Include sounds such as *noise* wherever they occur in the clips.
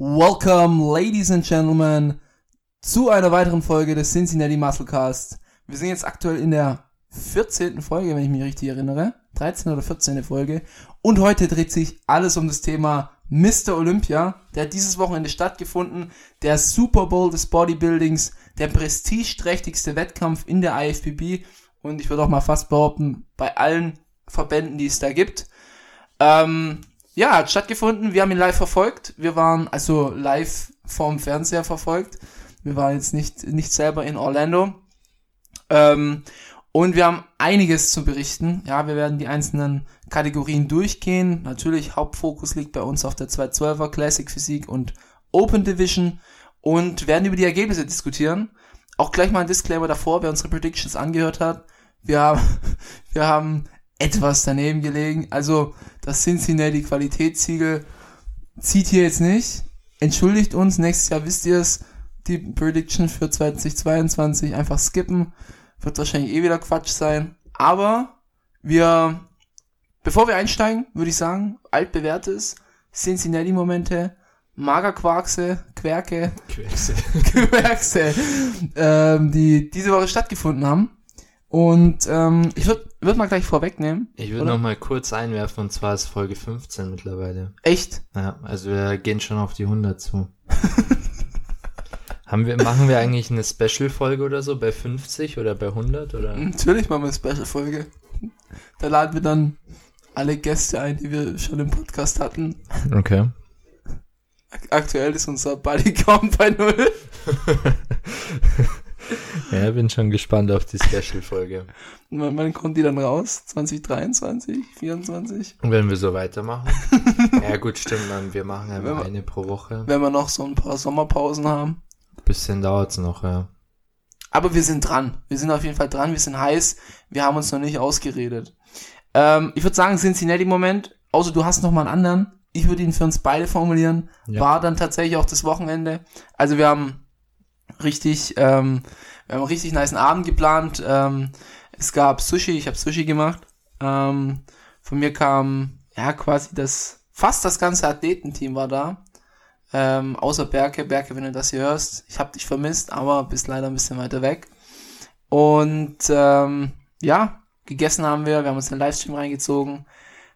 Welcome, ladies and gentlemen, zu einer weiteren Folge des Cincinnati Musclecast. Wir sind jetzt aktuell in der 14. Folge, wenn ich mich richtig erinnere. 13. oder 14. Folge. Und heute dreht sich alles um das Thema Mr. Olympia. Der hat dieses Wochenende stattgefunden. Der Super Bowl des Bodybuildings. Der prestigeträchtigste Wettkampf in der IFBB. Und ich würde auch mal fast behaupten, bei allen Verbänden, die es da gibt. Ähm, ja, hat stattgefunden. Wir haben ihn live verfolgt. Wir waren also live vorm Fernseher verfolgt. Wir waren jetzt nicht, nicht selber in Orlando. Ähm, und wir haben einiges zu berichten. Ja, wir werden die einzelnen Kategorien durchgehen. Natürlich, Hauptfokus liegt bei uns auf der 212er Classic Physik und Open Division und werden über die Ergebnisse diskutieren. Auch gleich mal ein Disclaimer davor, wer unsere Predictions angehört hat. Wir haben, *laughs* wir haben etwas daneben gelegen. Also das Cincinnati Qualitätssiegel zieht hier jetzt nicht. Entschuldigt uns, nächstes Jahr wisst ihr es, die Prediction für 2022 einfach skippen. Wird wahrscheinlich eh wieder Quatsch sein. Aber wir, bevor wir einsteigen, würde ich sagen, altbewährtes Cincinnati-Momente, Magerquarkse, Querke, Querkse. *laughs* Querkse, ähm, die diese Woche stattgefunden haben. Und ähm, ich würde würd mal gleich vorwegnehmen. Ich würde noch mal kurz einwerfen, und zwar ist Folge 15 mittlerweile. Echt? Ja, also wir gehen schon auf die 100 zu. Haben wir, machen wir eigentlich eine Special-Folge oder so bei 50 oder bei 100 oder? Natürlich machen wir eine Special-Folge. Da laden wir dann alle Gäste ein, die wir schon im Podcast hatten. Okay. Aktuell ist unser Bodycount bei null. *laughs* *laughs* ja, bin schon gespannt auf die Special-Folge. Wann, wann kommt die dann raus? 2023? 24? Und wenn wir so weitermachen? *laughs* ja gut, stimmt, dann wir machen einfach wir- eine pro Woche. Wenn wir noch so ein paar Sommerpausen haben. Bisschen dauert's noch, ja. Aber wir sind dran. Wir sind auf jeden Fall dran. Wir sind heiß. Wir haben uns noch nicht ausgeredet. Ähm, ich würde sagen, Cincinnati-Moment. Außer du hast noch mal einen anderen. Ich würde ihn für uns beide formulieren. Ja. War dann tatsächlich auch das Wochenende. Also wir haben richtig, ähm, wir haben einen richtig niceen Abend geplant. Ähm, es gab Sushi. Ich habe Sushi gemacht. Ähm, von mir kam ja quasi das fast das ganze Athletenteam war da. Ähm, außer Berke, Berke, wenn du das hier hörst, ich habe dich vermisst, aber bist leider ein bisschen weiter weg. Und ähm, ja, gegessen haben wir, wir haben uns einen Livestream reingezogen.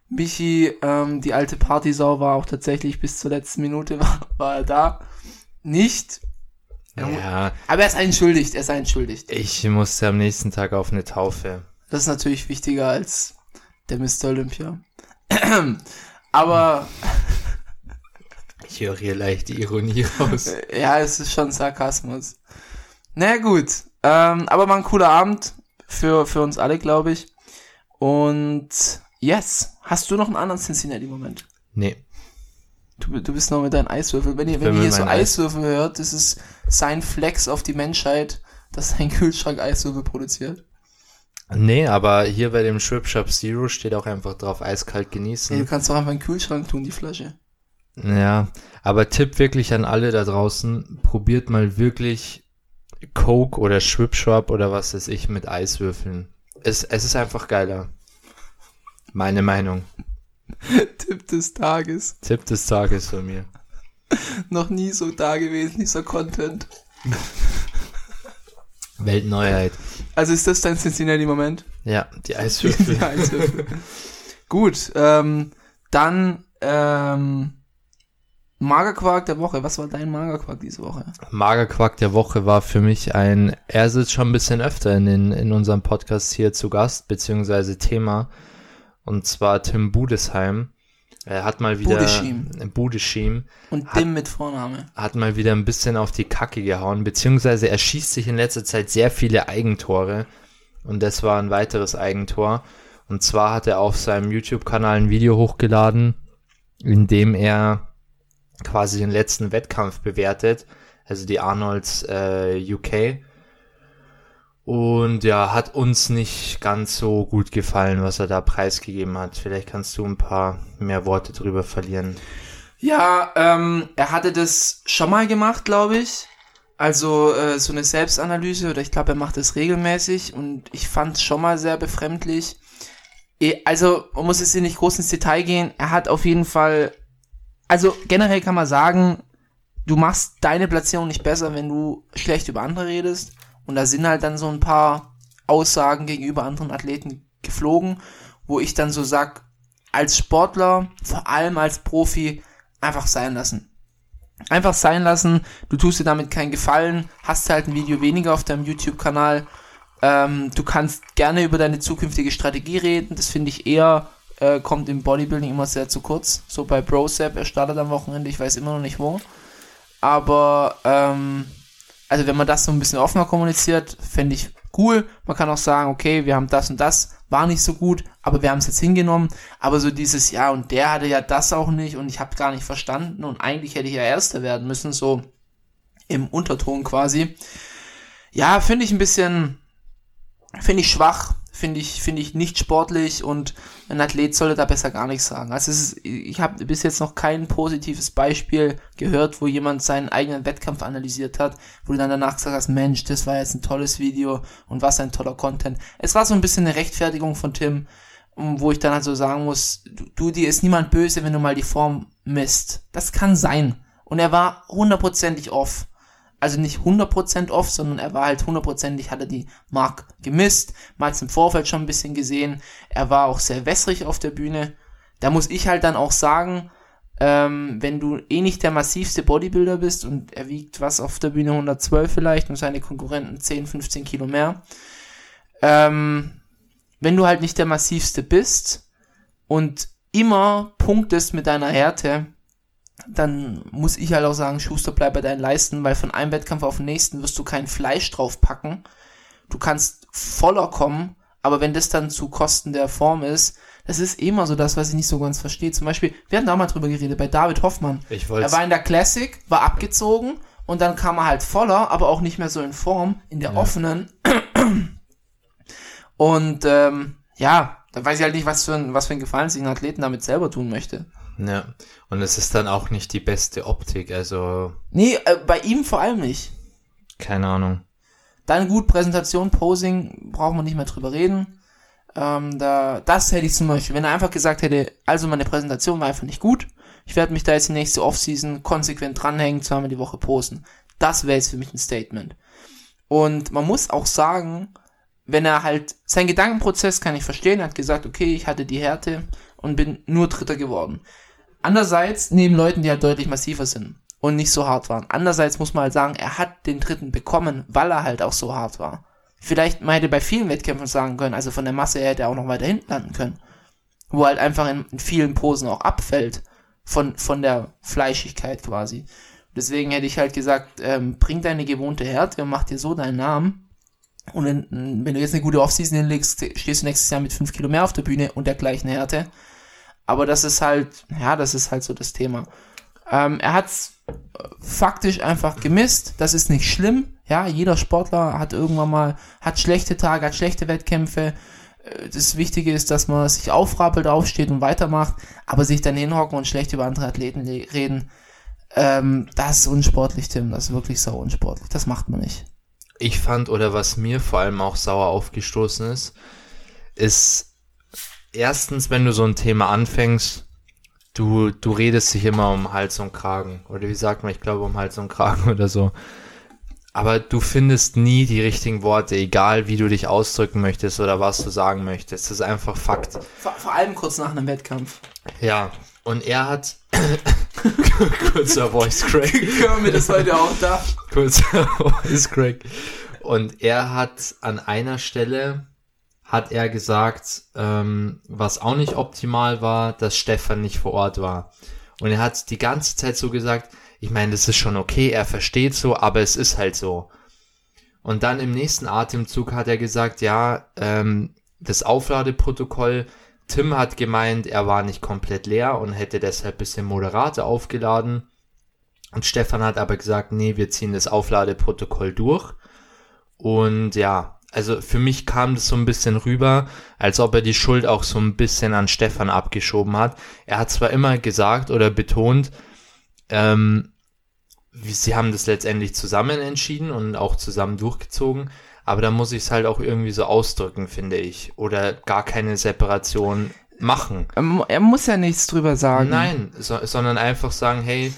Michi, ähm, die alte Partysau, war auch tatsächlich bis zur letzten Minute *laughs* war, war er da. Nicht, Ja, aber er ist entschuldigt, er ist entschuldigt. ich musste am nächsten Tag auf eine Taufe. Das ist natürlich wichtiger als der Mr. Olympia. *clears throat* aber Ich höre hier leicht die Ironie raus. *laughs* Ja, es ist schon Sarkasmus. Na naja, gut. Ähm, aber war ein cooler Abend für, für uns alle, glaube ich. Und yes, hast du noch einen anderen Cincinnati-Moment? Nee. Du, du bist noch mit deinen Eiswürfeln. Wenn ihr, wenn ihr hier so Eis- Eiswürfel hört, das ist sein Flex auf die Menschheit, dass sein Kühlschrank Eiswürfel produziert. Nee, aber hier bei dem Shrimp Shop Zero steht auch einfach drauf eiskalt Ja, du genießen. kannst doch einfach in den Kühlschrank tun, die Flasche. Ja, aber Tipp wirklich an alle da draußen, probiert mal wirklich Coke oder Schwip Schwab oder was weiß ich mit Eiswürfeln. Es, es ist einfach geiler. Meine Meinung. *laughs* Tipp des Tages. Tipp des Tages von mir. Noch nie so da gewesen, dieser Content. *laughs* Weltneuheit. Also ist das dein Cincinnati-Moment? Ja, die Eiswürfel. *laughs* Die Eiswürfel. Gut, ähm, dann ähm, Magerquark der Woche. Was war dein Magerquark diese Woche? Magerquark der Woche war für mich ein, er sitzt schon ein bisschen öfter in, den, in unserem Podcast hier zu Gast, beziehungsweise Thema, und zwar Tim Budesheim. Er hat mal wieder, Budeschim. Budeschim, Und Hat- Dim mit Vorname. hat mal wieder ein bisschen auf die Kacke gehauen, beziehungsweise er schießt sich in letzter Zeit sehr viele Eigentore, und das war ein weiteres Eigentor. Und zwar hat er auf seinem YouTube-Kanal ein Video hochgeladen, in dem er quasi den letzten Wettkampf bewertet, also die Arnolds äh, UK. Und ja, hat uns nicht ganz so gut gefallen, was er da preisgegeben hat. Vielleicht kannst du ein paar mehr Worte drüber verlieren. Ja, ähm, er hatte das schon mal gemacht, glaube ich. Also äh, so eine Selbstanalyse oder ich glaube, er macht das regelmäßig und ich fand es schon mal sehr befremdlich. Eh, Also man muss jetzt hier nicht groß ins Detail gehen. Er hat auf jeden Fall, also generell kann man sagen, du machst deine Platzierung nicht besser, wenn du schlecht über andere redest. Und da sind halt dann so ein paar Aussagen gegenüber anderen Athleten geflogen, wo ich dann so sag, als Sportler, vor allem als Profi, einfach sein lassen. Einfach sein lassen, du tust dir damit keinen Gefallen, hast halt ein Video weniger auf deinem YouTube-Kanal. Ähm, du kannst gerne über deine zukünftige Strategie reden, das finde ich eher, äh, kommt im Bodybuilding immer sehr zu kurz. So bei BroSap, er startet am Wochenende, ich weiß immer noch nicht wo. Aber, ähm, also wenn man das so ein bisschen offener kommuniziert, fände ich cool. Man kann auch sagen, okay, wir haben das und das, war nicht so gut, aber wir haben es jetzt hingenommen. Aber so dieses, ja, und der hatte ja das auch nicht und ich habe gar nicht verstanden und eigentlich hätte ich ja Erster werden müssen, so im Unterton quasi. Ja, finde ich ein bisschen, finde ich schwach, finde ich, finde ich nicht sportlich und ein Athlet sollte da besser gar nichts sagen. Also ist, ich habe bis jetzt noch kein positives Beispiel gehört, wo jemand seinen eigenen Wettkampf analysiert hat, wo du dann danach gesagt hast, Mensch, das war jetzt ein tolles Video und was ein toller Content. Es war so ein bisschen eine Rechtfertigung von Tim, wo ich dann halt so sagen muss, du, du dir ist niemand böse, wenn du mal die Form misst. Das kann sein. Und er war hundertprozentig off also nicht 100% off, sondern er war halt hundertprozentig, hat er die Mark gemisst, mal im Vorfeld schon ein bisschen gesehen, er war auch sehr wässrig auf der Bühne. Da muss ich halt dann auch sagen, ähm, wenn du eh nicht der massivste Bodybuilder bist und er wiegt was auf der Bühne 112 vielleicht und seine Konkurrenten 10, 15 Kilo mehr, ähm, wenn du halt nicht der massivste bist und immer punktest mit deiner Härte, dann muss ich halt auch sagen, Schuster, bleib bei deinen Leisten, weil von einem Wettkampf auf den nächsten wirst du kein Fleisch drauf packen. Du kannst voller kommen, aber wenn das dann zu Kosten der Form ist, das ist immer so das, was ich nicht so ganz verstehe. Zum Beispiel, wir hatten da mal drüber geredet, bei David Hoffmann. Ich er war in der Classic, war abgezogen und dann kam er halt voller, aber auch nicht mehr so in Form, in der ja. offenen. Und ähm, ja, da weiß ich halt nicht, was für ein, was für ein Gefallen sich ein Athleten damit selber tun möchte. Ja, und es ist dann auch nicht die beste Optik, also. Nee, äh, bei ihm vor allem nicht. Keine Ahnung. Dann gut, Präsentation, Posing, brauchen wir nicht mehr drüber reden. Ähm, da, das hätte ich zum Beispiel, wenn er einfach gesagt hätte, also meine Präsentation war einfach nicht gut, ich werde mich da jetzt die nächste Offseason konsequent dranhängen, zweimal die Woche posen. Das wäre jetzt für mich ein Statement. Und man muss auch sagen, wenn er halt, sein Gedankenprozess kann ich verstehen, er hat gesagt, okay, ich hatte die Härte und bin nur Dritter geworden. Andererseits neben Leuten, die halt deutlich massiver sind und nicht so hart waren. Andererseits muss man halt sagen, er hat den dritten bekommen, weil er halt auch so hart war. Vielleicht man hätte bei vielen Wettkämpfen sagen können, also von der Masse her hätte er auch noch weiter hinten landen können. Wo halt einfach in, in vielen Posen auch abfällt von, von der Fleischigkeit quasi. Deswegen hätte ich halt gesagt, ähm, bring deine gewohnte Härte und mach dir so deinen Namen. Und in, wenn du jetzt eine gute Offseason hinlegst, stehst du nächstes Jahr mit fünf Kilo mehr auf der Bühne und der gleichen Härte. Aber das ist halt, ja, das ist halt so das Thema. Ähm, er hat's äh, faktisch einfach gemisst. Das ist nicht schlimm. Ja, jeder Sportler hat irgendwann mal, hat schlechte Tage, hat schlechte Wettkämpfe. Äh, das Wichtige ist, dass man sich aufrappelt, aufsteht und weitermacht, aber sich dann hinhocken und schlecht über andere Athleten reden, ähm, das ist unsportlich, Tim. Das ist wirklich sau unsportlich. Das macht man nicht. Ich fand, oder was mir vor allem auch sauer aufgestoßen ist, ist, erstens, wenn du so ein Thema anfängst, du, du redest dich immer um Hals und Kragen. Oder wie sagt man, ich glaube um Hals und Kragen *laughs* oder so. Aber du findest nie die richtigen Worte, egal wie du dich ausdrücken möchtest oder was du sagen möchtest. Das ist einfach Fakt. Vor, vor allem kurz nach einem Wettkampf. Ja, und er hat. *laughs* kurzer Voice Crack. *laughs* Kermit ist heute auch da. Kurzer Voice Crack. Und er hat an einer Stelle hat er gesagt, ähm, was auch nicht optimal war, dass Stefan nicht vor Ort war. Und er hat die ganze Zeit so gesagt, ich meine, das ist schon okay, er versteht so, aber es ist halt so. Und dann im nächsten Atemzug hat er gesagt, ja, ähm, das Aufladeprotokoll, Tim hat gemeint, er war nicht komplett leer und hätte deshalb bisschen moderater aufgeladen. Und Stefan hat aber gesagt, nee, wir ziehen das Aufladeprotokoll durch. Und ja, also für mich kam das so ein bisschen rüber, als ob er die Schuld auch so ein bisschen an Stefan abgeschoben hat. Er hat zwar immer gesagt oder betont, ähm, sie haben das letztendlich zusammen entschieden und auch zusammen durchgezogen, aber da muss ich es halt auch irgendwie so ausdrücken, finde ich. Oder gar keine Separation machen. Er muss ja nichts drüber sagen. Nein, so, sondern einfach sagen, hey,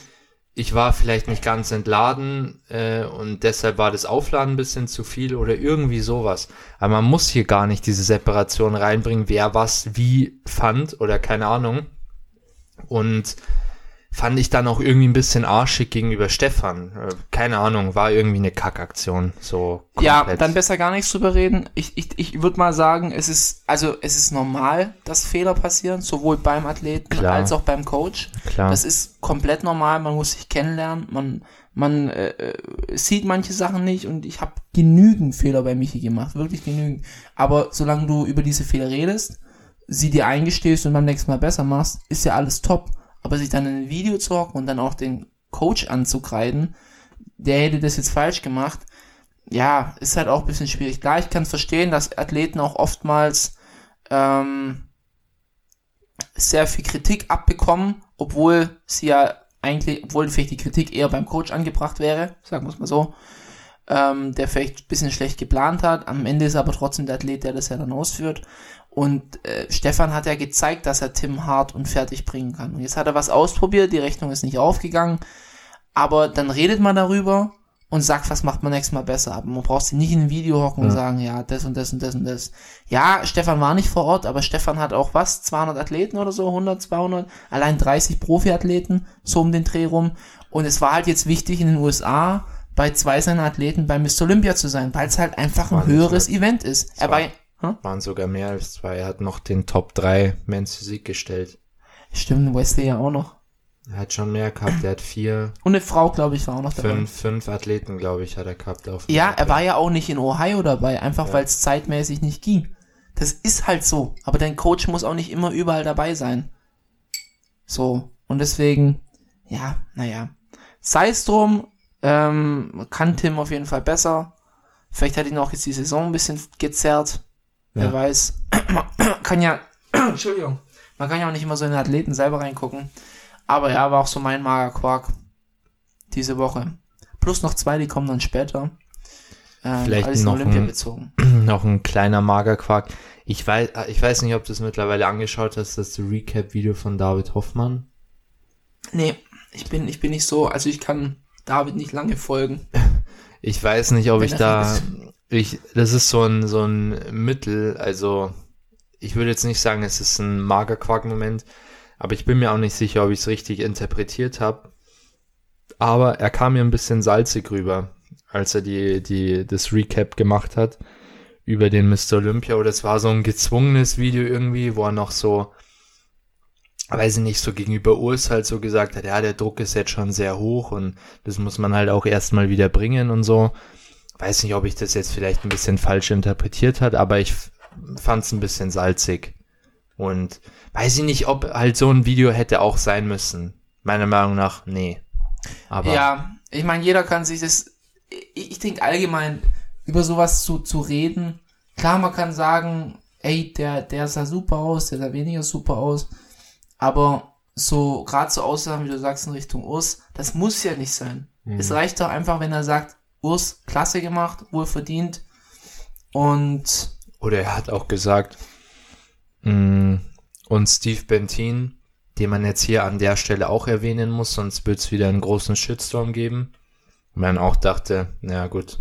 ich war vielleicht nicht ganz entladen äh, und deshalb war das Aufladen ein bisschen zu viel oder irgendwie sowas. Aber man muss hier gar nicht diese Separation reinbringen, wer was wie fand oder keine Ahnung. Und fand ich dann auch irgendwie ein bisschen arschig gegenüber Stefan. Äh, keine Ahnung, war irgendwie eine Kackaktion. So ja, dann besser gar nichts drüber reden. Ich, ich, ich würde mal sagen, es ist, also es ist normal, dass Fehler passieren, sowohl beim Athleten Klar. als auch beim Coach. Klar. Das ist komplett normal, man muss sich kennenlernen, man, man äh, äh, sieht manche Sachen nicht und ich habe genügend Fehler bei Michi gemacht, wirklich genügend. Aber solange du über diese Fehler redest, sie dir eingestehst und beim nächsten Mal besser machst, ist ja alles top. Aber sich dann in ein Video zu hocken und dann auch den Coach anzukreiden, der hätte das jetzt falsch gemacht, ja, ist halt auch ein bisschen schwierig. Klar, ich kann verstehen, dass Athleten auch oftmals ähm, sehr viel Kritik abbekommen, obwohl sie ja eigentlich, obwohl vielleicht die Kritik eher beim Coach angebracht wäre, sagen wir es mal so, ähm, der vielleicht ein bisschen schlecht geplant hat. Am Ende ist aber trotzdem der Athlet, der das ja dann ausführt. Und äh, Stefan hat ja gezeigt, dass er Tim hart und fertig bringen kann. Und jetzt hat er was ausprobiert, die Rechnung ist nicht aufgegangen. Aber dann redet man darüber und sagt, was macht man nächstes Mal besser. Aber man braucht sie nicht in ein Video hocken Ja. und sagen, ja, das und das und das und das. Ja, Stefan war nicht vor Ort, aber Stefan hat auch was, 200 Athleten oder so, 100, 200, allein 30 Profiathleten, so um den Dreh rum. Und es war halt jetzt wichtig in den USA bei zwei seiner Athleten bei Mr. Olympia zu sein, weil es halt einfach ein höheres. Event ist. Er war, Hm? Waren sogar mehr als zwei. Er hat noch den Top 3 Men's Physik gestellt. Stimmt, Wesley ja auch noch. Er hat schon mehr gehabt. Er hat vier, Und eine Frau, glaube ich, war auch noch dabei. fünf, fünf Athleten, glaube ich, hat er gehabt. Auf Ja, Top er war ja auch nicht in Ohio dabei, einfach Ja. weil es zeitmäßig nicht ging. Das ist halt so. Aber dein Coach muss auch nicht immer überall dabei sein. So. Und deswegen, ja, naja. Sei es drum, ähm, kann Tim auf jeden Fall besser. Vielleicht hat ihn auch jetzt die Saison ein bisschen gezerrt. Wer Ja. weiß. *clears throat* kann ja, *clears throat* Entschuldigung. Man kann ja auch nicht immer so in den Athleten selber reingucken. Aber er war auch so mein Magerquark diese Woche. Plus noch zwei, die kommen dann später. Ähm, Vielleicht alles noch Olympia ein- bezogen. *clears throat* noch ein kleiner Magerquark. Ich weiß, ich weiß nicht, ob du es mittlerweile angeschaut hast, das Recap-Video von David Hoffmann. Nee, ich bin, ich bin nicht so, also ich kann David nicht lange folgen. *laughs* Ich weiß nicht, ob Wenn ich da. Ich, das ist so ein, so ein Mittel, also, ich würde jetzt nicht sagen, es ist ein Magerquark-Moment, aber ich bin mir auch nicht sicher, ob ich es richtig interpretiert habe. Aber er kam mir ein bisschen salzig rüber, als er die, die, das Recap gemacht hat über den Mr. Olympia. Oder es war so ein gezwungenes Video irgendwie, wo er noch so, weiß ich nicht, so gegenüber Urs halt so gesagt hat, ja, der Druck ist jetzt schon sehr hoch und das muss man halt auch erstmal wieder bringen und so. Weiß nicht, ob ich das jetzt vielleicht ein bisschen falsch interpretiert hat, aber ich fand es ein bisschen salzig. Und weiß ich nicht, ob halt so ein Video hätte auch sein müssen. Meiner Meinung nach, nee. Aber Ja, ich meine, jeder kann sich das, ich, ich denke allgemein, über sowas zu, zu reden, klar, man kann sagen, ey, der, der sah super aus, der sah weniger super aus, aber so, gerade so Aussagen, wie du sagst, in Richtung Urs, das muss ja nicht sein. Mhm. Es reicht doch einfach, wenn er sagt, Urs, klasse gemacht, wohl verdient und Oder er hat auch gesagt, mh, und Steve Bentin, den man jetzt hier an der Stelle auch erwähnen muss, sonst wird es wieder einen großen Shitstorm geben. Und man auch dachte, na gut,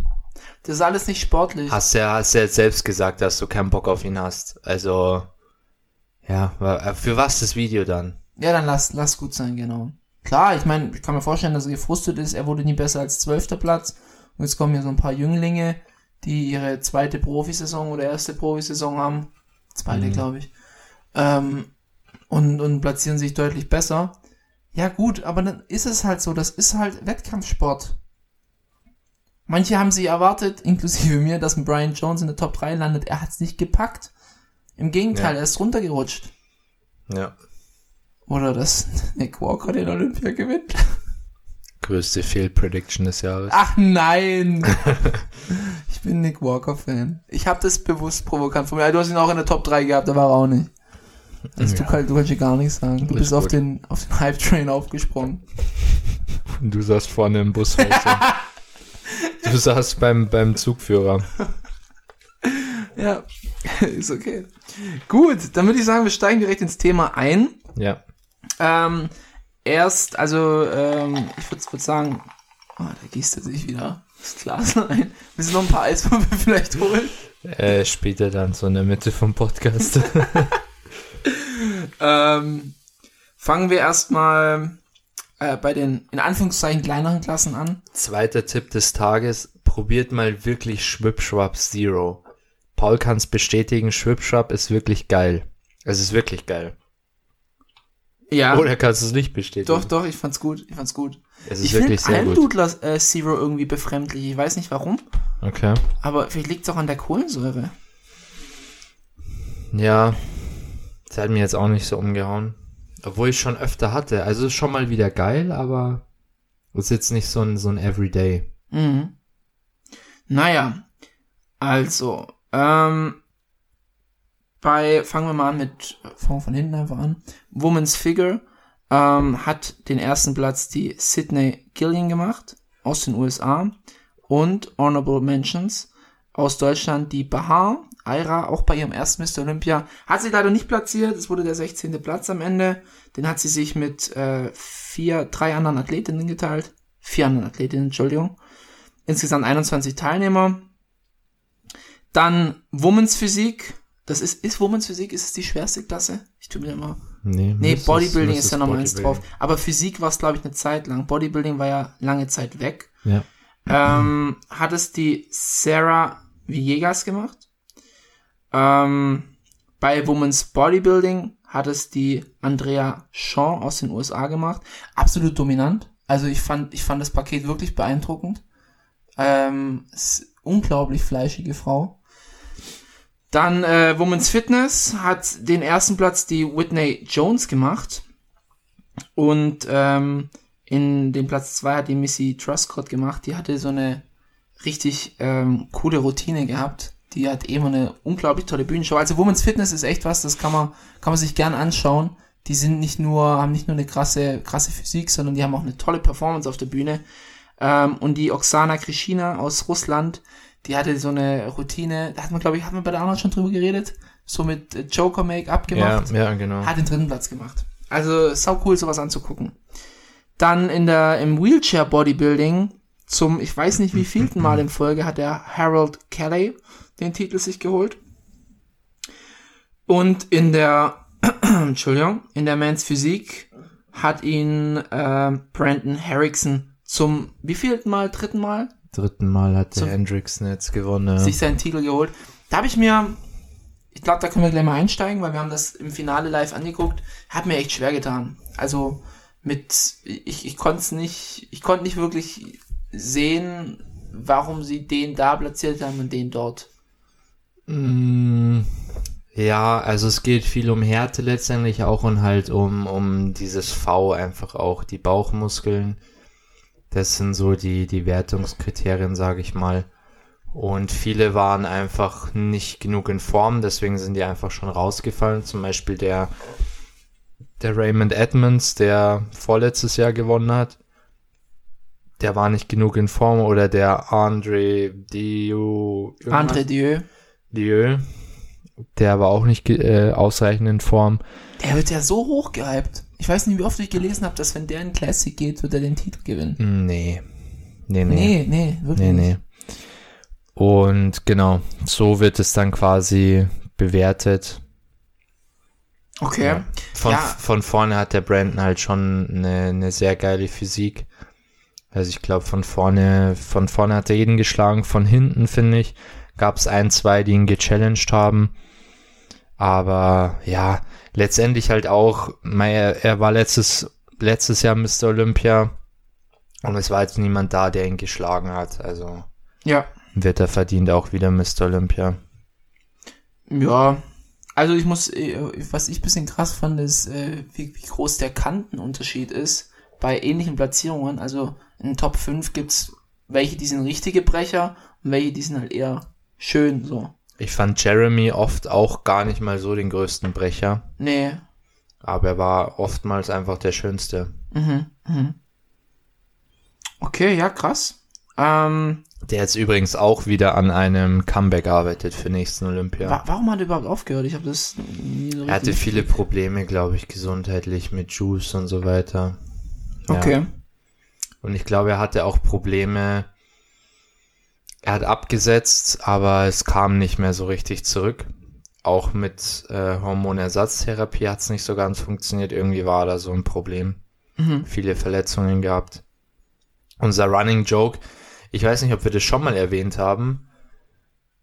das ist alles nicht sportlich. hast ja, hast ja jetzt selbst gesagt, dass du keinen Bock auf ihn hast. Also, ja, für was das Video dann? Ja, dann lass, lass gut sein, genau. Klar, ich meine, ich kann mir vorstellen, dass er gefrustet ist. Er wurde nie besser als zwölfter Platz. Und jetzt kommen hier so ein paar Jünglinge, die ihre zweite Profisaison oder erste Profisaison haben. Zweite, Mhm. glaube ich. Ähm, und, und platzieren sich deutlich besser. Ja, gut, aber dann ist es halt so. Das ist halt Wettkampfsport. Manche haben sich erwartet, inklusive mir, dass ein Brian Jones in der Top 3 landet. Er hat es nicht gepackt. Im Gegenteil, Ja. er ist runtergerutscht. Ja. Oder dass *laughs* Nick Walker den Olympia gewinnt. Größte Fehlprediction des Jahres. Ach nein! *laughs* ich bin Nick Walker-Fan. Ich habe das bewusst provokant von mir. Du hast ihn auch in der Top 3 gehabt, da war er auch nicht. Also Ja. du, kannst, du kannst dir gar nichts sagen. Du Alles bist auf den, auf den Hype-Train aufgesprungen. Du saßt vorne im Bus. *laughs* du saßt beim, beim Zugführer. Ja, *laughs* ist okay. Gut, dann würde ich sagen, wir steigen direkt ins Thema ein. Ja. Ähm, erst, also ähm, ich würde würd sagen, oh, da gießt er sich wieder das Glas ein. Müssen noch ein paar Eiswürfel vielleicht holen. Äh, später dann so in der Mitte vom Podcast. *laughs* Ähm, fangen wir erstmal äh, bei den in Anführungszeichen kleineren Klassen an. Zweiter Tipp des Tages, probiert mal wirklich Schwipschwap Zero. Paul kann es bestätigen, Schwipschwap ist wirklich geil. Es ist wirklich geil. Ja. Oder kannst du es nicht bestätigen? Doch, doch, ich fand's gut. Ich fand's gut. Es ist Ich wirklich sehr gut. Almdudler äh, Zero irgendwie befremdlich. Ich weiß nicht warum, Okay. aber vielleicht liegt's auch an der Kohlensäure. Ja, das hat mir jetzt auch nicht so umgehauen. Obwohl ich schon öfter hatte. Also ist schon mal wieder geil, aber ist jetzt nicht so ein, so ein Everyday. Mhm. Naja, also, ähm, bei, fangen wir mal an mit, fangen wir von hinten einfach an. Woman's Figure ähm, hat den ersten Platz die Sydney Gillian gemacht aus den USA und Honorable Mentions aus Deutschland die Bahar Aira, auch bei ihrem ersten Mr. Olympia, hat sie leider nicht platziert, es wurde der 16. Platz am Ende, den hat sie sich mit äh, vier, drei anderen Athletinnen geteilt, vier anderen Athletinnen, Entschuldigung, insgesamt 21 Teilnehmer. Dann Women's Physik, das ist, ist Women's Physik, ist es die schwerste Klasse? Ich tue mir immer Nee, Nee, Bodybuilding ist es ja nochmal eins drauf. Aber Physik war es, glaube ich, eine Zeit lang. Bodybuilding war ja lange Zeit weg. Ja. Ähm, hat es die Sarah Villegas gemacht. Ähm, bei Women's Bodybuilding hat es die Andrea Shaw aus den USA gemacht. Absolut dominant. Also ich fand, ich fand das Paket wirklich beeindruckend. Ähm, ist unglaublich fleischige Frau. Dann äh, Women's Fitness hat den ersten Platz die Whitney Jones gemacht. Und ähm, in den Platz zwei hat die Missy Truscott gemacht. Die hatte so eine richtig ähm, coole Routine gehabt. Die hat eben eine unglaublich tolle Bühnenshow. Also Women's Fitness ist echt was, das kann man, kann man sich gern anschauen. Die sind nicht nur, haben nicht nur eine krasse, krasse Physik, sondern die haben auch eine tolle Performance auf der Bühne. Ähm, und die Oksana Krishina aus Russland, die hatte so eine Routine, da hat man, glaube ich, hat man bei der Arnold schon drüber geredet, so mit äh, Joker-Make-up Ja, gemacht ja, genau. hat den dritten Platz gemacht. Also sau cool, sowas anzugucken. Dann in der im Wheelchair Bodybuilding zum ich weiß nicht wie vielten Mal in Folge hat der Harold Kelly den Titel sich geholt. Und in der *clears throat* Entschuldigung, in der Men's Physik hat ihn äh, Brandon Harrison zum wievielten Mal, dritten Mal Dritten Mal hat der Hendrixen jetzt gewonnen. sich seinen Titel geholt. Da habe ich mir, ich glaube, da können wir gleich mal einsteigen, weil wir haben das im Finale live angeguckt. Hat mir echt schwer getan. Also mit, ich, ich konnte es nicht, ich konnte nicht wirklich sehen, warum sie den da platziert haben und den dort. Mm, Ja, also es geht viel um Härte letztendlich auch und halt um, um dieses V einfach auch, die Bauchmuskeln. Das sind so die, die Wertungskriterien, sage ich mal. Und viele waren einfach nicht genug in Form, deswegen sind die einfach schon rausgefallen. Zum Beispiel der, der Raymond Edmonds, der vorletztes Jahr gewonnen hat. Der war nicht genug in Form oder der Andre Dio. André Dieu, Dieu, der war auch nicht äh, ausreichend in Form. der wird ja so hoch gehypt. Ich weiß nicht, wie oft ich gelesen habe, dass wenn der in Classic geht, wird er den Titel gewinnen. Nee. Nee, nee. Nee, nee, wirklich Nee, nicht. nee. Und genau, so wird es dann quasi bewertet. Okay. Ja. Von, Ja. von vorne hat der Brandon halt schon eine, eine sehr geile Physik. Also ich glaube, von vorne, von vorne hat er jeden geschlagen, von hinten, finde ich, gab es ein, zwei, die ihn gechallenged haben. Aber ja, letztendlich halt auch, er, war letztes, letztes Jahr Mr. Olympia und es war jetzt niemand da, der ihn geschlagen hat. Also Ja. wird er verdient auch wieder Mr. Olympia. Ja, also ich muss, äh, was ich bisschen krass fand, ist, äh, wie, wie groß der Kantenunterschied ist bei ähnlichen Platzierungen. Also in Top 5 gibt's welche, die sind richtige Brecher und welche, die sind halt eher schön so. Ich fand Jeremy oft auch gar nicht mal so den größten Brecher. Nee. Aber er war oftmals einfach der Schönste. Mhm. Mhm. Okay, ja, krass. Ähm, Der jetzt übrigens auch wieder an einem Comeback arbeitet für nächsten Olympia. wa warum hat er überhaupt aufgehört? Ich habe das nie so er hatte viele. Probleme, glaube ich, gesundheitlich mit Juice und so weiter. Okay. Und ich glaube, er hatte auch Probleme. Er hat abgesetzt, aber es kam nicht mehr so richtig zurück. Auch mit äh, Hormonersatztherapie hat es nicht so ganz funktioniert. Irgendwie war da so ein Problem. Mhm. Viele Verletzungen gehabt. Unser Running Joke, ich weiß nicht, ob wir das schon mal erwähnt haben.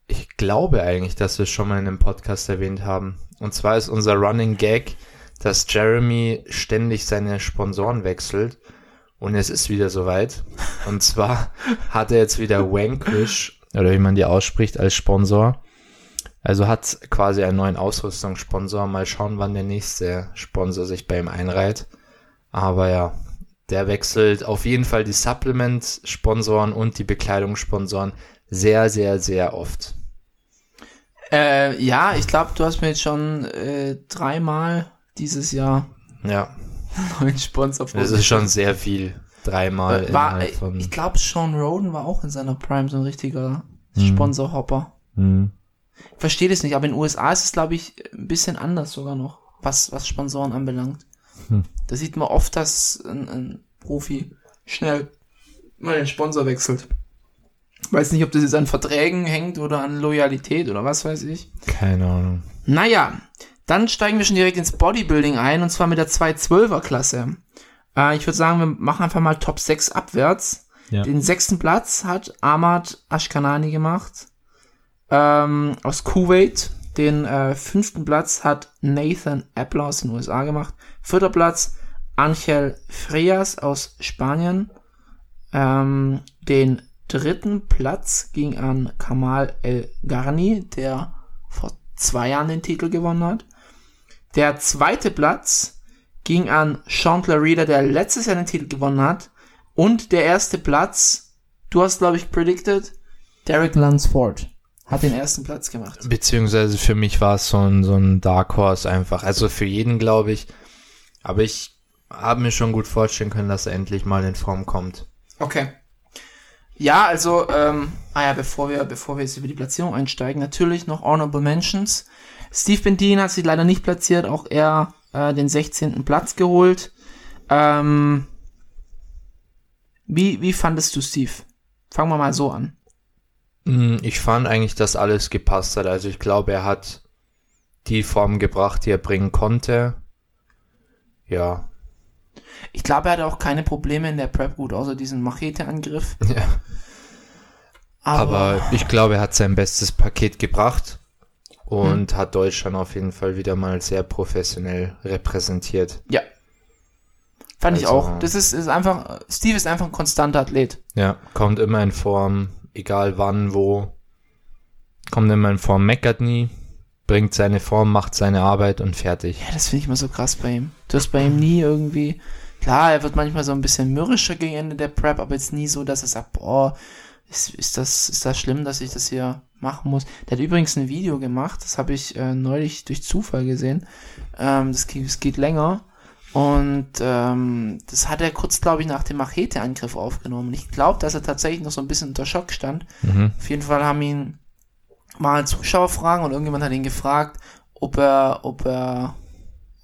Ich glaube eigentlich, dass wir es schon mal in einem Podcast erwähnt haben. Und zwar ist unser Running Gag, dass Jeremy ständig seine Sponsoren wechselt. Und es ist wieder soweit. Und zwar hat er jetzt wieder Vanquish, oder wie man die ausspricht, als Sponsor. Also hat quasi einen neuen Ausrüstungssponsor. Mal schauen, wann der nächste Sponsor sich bei ihm einreiht. Aber ja, der wechselt auf jeden Fall die Supplement-Sponsoren und die Bekleidungssponsoren sehr, sehr, sehr oft. Äh, ja, ich glaube, du hast mir jetzt schon äh, dreimal dieses Jahr Ja, *laughs* neuen Sponsor das ist schon sehr viel. Dreimal Äh, war, von. Ich glaube, Sean Roden war auch in seiner Prime so ein richtiger Mhm. Sponsor-Hopper. Hm. Ich verstehe das nicht, aber in den USA ist es, glaube ich, ein bisschen anders sogar noch, was, was Sponsoren anbelangt. Hm. Da sieht man oft, dass ein, ein Profi schnell mal den Sponsor wechselt. Weiß nicht, ob das jetzt an Verträgen hängt oder an Loyalität oder was weiß ich. Keine Ahnung. Naja, dann steigen wir schon direkt ins Bodybuilding ein und zwar mit der 212er Klasse. Äh, ich würde sagen, wir machen einfach mal Top 6 abwärts. Ja. Den sechsten Platz hat Ahmad Ashkanani gemacht ähm, aus Kuwait. Den äh, fünften Platz hat Nathan Appler aus den USA gemacht. Vierter Platz Angel Frias aus Spanien. Ähm, den dritten Platz ging an Kamal El Garni, der vor zwei Jahren den Titel gewonnen hat. Der zweite Platz ging an Chandler Reader, der letztes Jahr den Titel gewonnen hat. Und der erste Platz, du hast, glaube ich, predicted, Derek Lunsford hat den ersten Platz gemacht. Beziehungsweise für mich war es so ein, so ein Dark Horse einfach. Also für jeden, glaube ich. Aber ich habe mir schon gut vorstellen können, dass er endlich mal in Form kommt. Okay. Ja, also, ähm, ah ja, bevor wir, bevor wir jetzt über die Platzierung einsteigen, natürlich noch Honorable Mentions. Steve Bendin hat sich leider nicht platziert, auch er äh, den 16. Platz geholt. Ähm, wie, wie fandest du Steve? Fangen wir mal so an. Mm, Ich fand eigentlich, dass alles gepasst hat. Also ich glaube, er hat die Form gebracht, die er bringen konnte. Ja. Ich glaube, er hatte auch keine Probleme in der Prep, gut, außer diesen Machete-Angriff. *laughs* ja. Aber ich glaube, er hat sein bestes Paket gebracht und hat Deutschland auf jeden Fall wieder mal sehr professionell repräsentiert. ja. Fand ich Also- auch. Das ist, ist einfach, Steve ist einfach ein konstanter Athlet. Ja, kommt immer in Form, egal wann, wo. Kommt immer in Form, meckert nie, bringt seine Form, macht seine Arbeit und fertig. Ja, das finde ich immer so krass bei ihm. Du hast bei ihm nie irgendwie, klar, er wird manchmal so ein bisschen mürrischer gegen Ende der Prep, aber jetzt nie so, dass er sagt, boah, ist, ist das, ist das schlimm, dass ich das hier machen muss. Der hat übrigens ein Video gemacht, das habe ich äh, neulich durch Zufall gesehen. Ähm, das, geht, das geht länger. Und ähm, das hat er kurz, glaube ich, nach dem Machete-Angriff aufgenommen. Ich glaube, dass er tatsächlich noch so ein bisschen unter Schock stand. Mhm. Auf jeden Fall haben ihn mal Zuschauerfragen und irgendjemand hat ihn gefragt, ob er, ob er,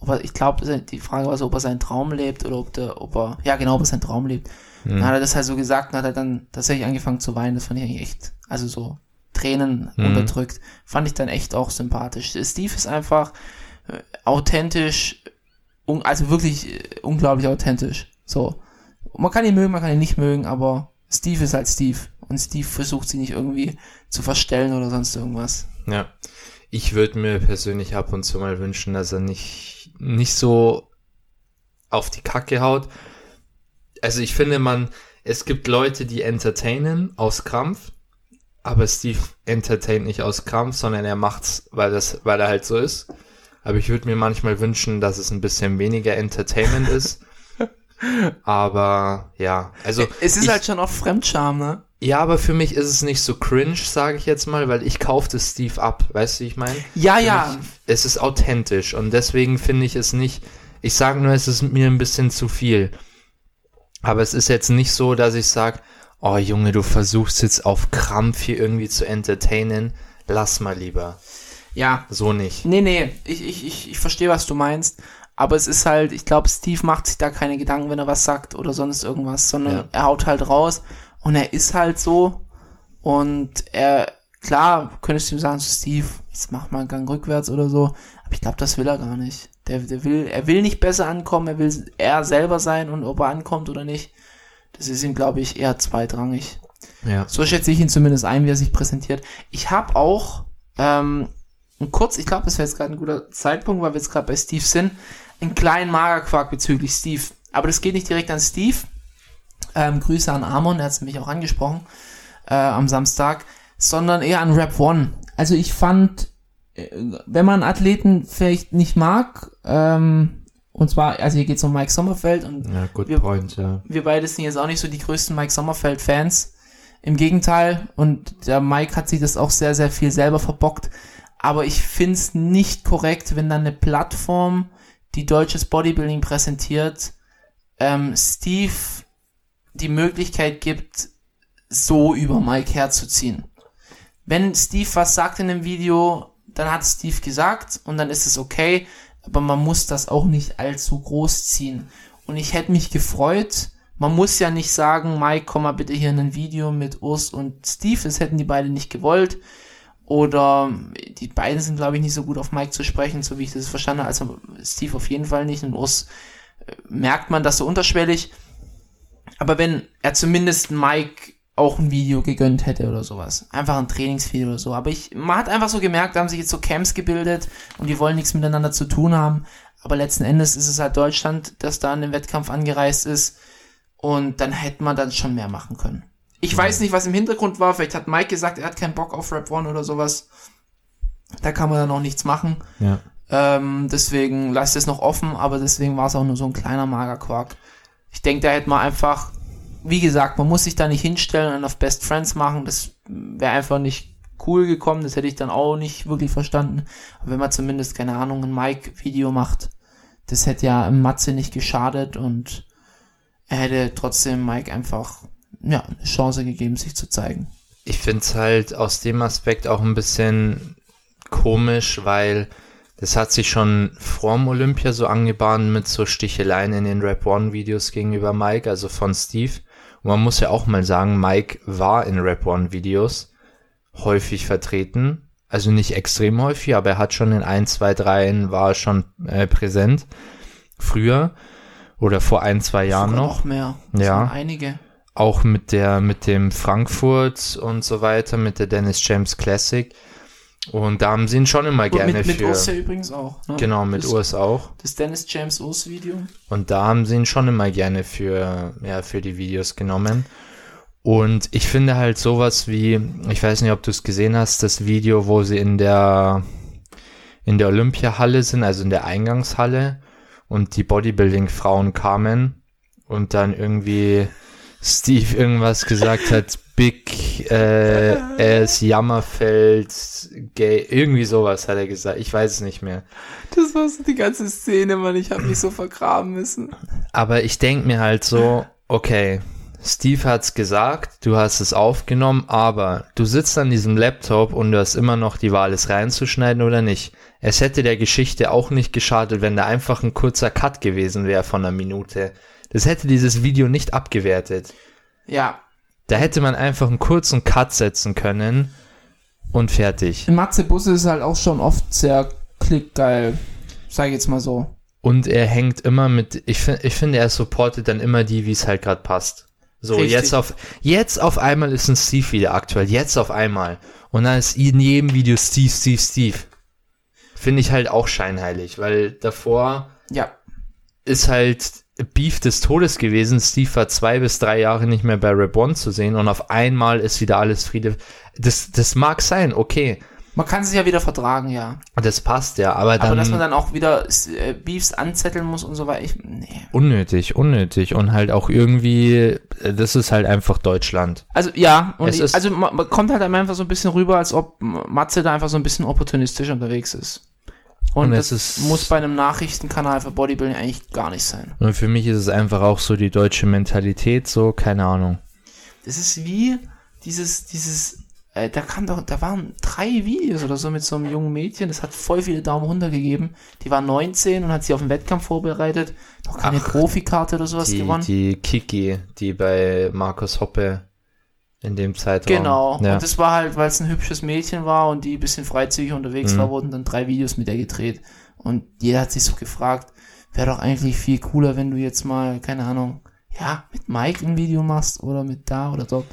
ob er ich glaube, die Frage war so, ob er seinen Traum lebt oder ob der, ob er, ja genau, ob er seinen Traum lebt. Dann hat er das halt so gesagt und hat er dann tatsächlich angefangen zu weinen. Das fand ich eigentlich echt, also so Tränen Mhm. unterdrückt. Fand ich dann echt auch sympathisch. Steve ist einfach äh, authentisch, also wirklich äh, unglaublich authentisch. So. Man kann ihn mögen, man kann ihn nicht mögen, aber Steve ist halt Steve. Und Steve versucht sie nicht irgendwie zu verstellen oder sonst irgendwas. Ja. Ich würde mir persönlich ab und zu mal wünschen, dass er nicht, nicht so auf die Kacke haut. Also ich finde man, es gibt Leute, die entertainen aus Krampf, aber Steve entertaint nicht aus Krampf, sondern er macht's, weil das, weil er halt so ist. Aber ich würde mir manchmal wünschen, dass es ein bisschen weniger Entertainment ist. *laughs* Aber ja, also Es ist ich, halt schon auch Fremdscham, ne? ja, aber für mich ist es nicht so cringe, sage ich jetzt mal, weil ich kauf das Steve ab, weißt du, wie ich meine? Ja, Für ja. mich, es ist authentisch und deswegen finde ich es nicht, ich sage nur, es ist mir ein bisschen zu viel. Aber es ist jetzt nicht so, dass ich sage, oh Junge, du versuchst jetzt auf Krampf hier irgendwie zu entertainen, lass mal lieber. Ja. So nicht. Nee, nee, ich, ich, ich, ich verstehe, was du meinst. Aber es ist halt, ich glaube, Steve macht sich da keine Gedanken, wenn er was sagt oder sonst irgendwas, sondern Ja. er haut halt raus und er ist halt so. Und er, klar, könntest du ihm sagen, so, Steve, jetzt mach mal einen Gang rückwärts oder so. Aber ich glaube, das will er gar nicht. Der, der will, er will nicht besser ankommen, er will er selber sein und ob er ankommt oder nicht, das ist ihm, glaube ich, eher zweitrangig. Ja. So schätze ich ihn zumindest ein, wie er sich präsentiert. Ich habe auch ähm, kurz, ich glaube, das wäre jetzt gerade ein guter Zeitpunkt, weil wir jetzt gerade bei Steve sind, einen kleinen Magerquark bezüglich Steve. Aber das geht nicht direkt an Steve. Ähm, Grüße an Amon, er hat mich auch angesprochen äh, am Samstag, sondern eher an Rap One. Also ich fand, äh, wenn man Athleten vielleicht nicht mag, ähm, und zwar, also hier geht es um Mike Sommerfeld und Ja, good Wir- point, ja. wir beide sind jetzt auch nicht so die größten Mike Sommerfeld-Fans. Im Gegenteil, und der Mike hat sich das auch sehr, sehr viel selber verbockt. Aber ich find's nicht korrekt, wenn dann eine Plattform, die deutsches Bodybuilding präsentiert, ähm, Steve die Möglichkeit gibt, so über Mike herzuziehen. Wenn Steve was sagt in einem Video, dann hat Steve gesagt und dann ist es okay, aber man muss das auch nicht allzu groß ziehen. Und ich hätte mich gefreut, man muss ja nicht sagen, Mike, komm mal bitte hier in ein Video mit Urs und Steve, das hätten die beiden nicht gewollt. Oder die beiden sind, glaube ich, nicht so gut auf Mike zu sprechen, so wie ich das verstanden habe. Also Steve auf jeden Fall nicht und Urs äh, merkt man das so unterschwellig. Aber wenn er zumindest Mike auch ein Video gegönnt hätte oder sowas. Einfach ein Trainingsvideo oder so. Aber ich, man hat einfach so gemerkt, da haben sich jetzt so Camps gebildet und die wollen nichts miteinander zu tun haben. Aber letzten Endes ist es halt Deutschland, das da an den Wettkampf angereist ist. Und dann hätte man dann schon mehr machen können. Ich weiß nicht, was im Hintergrund war. Vielleicht hat Mike gesagt, er hat keinen Bock auf Rap One oder sowas. Da kann man dann auch nichts machen. Ja. Ähm, deswegen lasst es noch offen, aber deswegen war es auch nur so ein kleiner Magerquark. Ich denke, da hätte man einfach, wie gesagt, man muss sich da nicht hinstellen und auf Best Friends machen. Das wäre einfach nicht cool gekommen. Das hätte ich dann auch nicht wirklich verstanden. Aber wenn man zumindest, keine Ahnung, ein Mike-Video macht, das hätte ja Matze nicht geschadet und er hätte trotzdem Mike einfach, ja, eine Chance gegeben, sich zu zeigen. Ich finde es halt aus dem Aspekt auch ein bisschen komisch, weil das hat sich schon vorm Olympia so angebahnt mit so Sticheleien in den Rap One Videos gegenüber Mike, also von Steve. Und man muss ja auch mal sagen, Mike war in Rap One Videos häufig vertreten. Also nicht extrem häufig, aber er hat schon in ein, zwei, dreien war schon äh, präsent. Früher oder vor ein, zwei Jahren Sogar noch. mehr. Das Ja. einige. auch mit der, mit dem Frankfurt und so weiter, mit der Dennis James Classic. Und da haben sie ihn schon immer gerne mit, mit für. Urs ja übrigens auch. Ne? Genau, mit das, Urs auch. Das Dennis James Urs Video. Und da haben sie ihn schon immer gerne für, ja, für die Videos genommen. Und ich finde halt sowas wie, ich weiß nicht, ob du es gesehen hast, das Video, wo sie in der, in der Olympiahalle sind, also in der Eingangshalle und die Bodybuilding-Frauen kamen und dann irgendwie Steve irgendwas gesagt hat, Big, äh, Ass, Jammerfeld, Gay, irgendwie sowas hat er gesagt, ich weiß es nicht mehr. Das war so die ganze Szene, Mann. Ich habe mich so vergraben müssen. Aber ich denk mir halt so, okay, Steve hat's gesagt, du hast es aufgenommen, aber du sitzt an diesem Laptop und du hast immer noch die Wahl, es reinzuschneiden oder nicht. Es hätte der Geschichte auch nicht geschadet, wenn da einfach ein kurzer Cut gewesen wäre von einer Minute. Das hätte dieses Video nicht abgewertet. Ja, Da hätte man einfach einen kurzen Cut setzen können und fertig. Matze Busse ist halt auch schon oft sehr klickgeil. Sag ich jetzt mal so. Und er hängt immer mit, ich, find, ich finde, er supportet dann immer die, wie es halt gerade passt. So, Richtig. jetzt auf, jetzt auf einmal ist ein Steve wieder aktuell, jetzt auf einmal. Und dann ist in jedem Video Steve, Steve, Steve. Finde ich halt auch scheinheilig, weil davor Ja. ist halt Beef des Todes gewesen. Steve war zwei bis drei Jahre nicht mehr bei One zu sehen und auf einmal ist wieder alles Friede. Das, das mag sein, okay. Man kann sich ja wieder vertragen, ja. Das passt ja, aber dann. Aber dass man dann auch wieder äh, Beefs anzetteln muss und so weiter, nee. Unnötig, unnötig und halt auch irgendwie, äh, das ist halt einfach Deutschland. Also ja, und ich, also man, man kommt halt einfach so ein bisschen rüber, als ob Matze da einfach so ein bisschen opportunistisch unterwegs ist. Und, Und das es ist- muss bei einem Nachrichtenkanal für Bodybuilding eigentlich gar nicht sein. Und für mich ist es einfach auch so die deutsche Mentalität, so, keine Ahnung. Das ist wie dieses, dieses äh, da kam doch, da waren drei Videos oder so mit so einem jungen Mädchen, das hat voll viele Daumen runter gegeben. Die war 19 und hat sich auf den Wettkampf vorbereitet, noch keine Ach, Profikarte oder sowas Die, gewonnen. die Kiki, die bei Markus Hoppe in dem Zeitraum. Genau. Ja. Und das war halt, weil es ein hübsches Mädchen war und die ein bisschen freizügig unterwegs Mhm. war, wurden dann drei Videos mit der gedreht. Und jeder hat sich so gefragt, wäre doch eigentlich viel cooler, wenn du jetzt mal, keine Ahnung, ja, mit Mike ein Video machst oder mit da oder dort.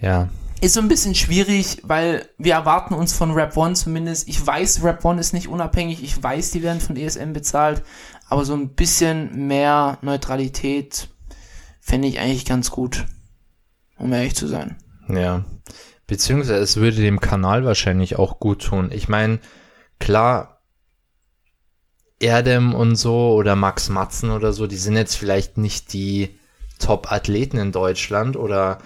ja. Ist so ein bisschen schwierig, weil wir erwarten uns von Rap One zumindest. Ich weiß, Rap One ist nicht unabhängig. Ich weiß, die werden von ESM bezahlt. Aber so ein bisschen mehr Neutralität fände ich eigentlich ganz gut. Um ehrlich zu sein. Ja. Beziehungsweise es würde dem Kanal wahrscheinlich auch gut tun. Ich meine, klar, Erdem und so oder Max Matzen oder so, die sind jetzt vielleicht nicht die Top-Athleten in Deutschland oder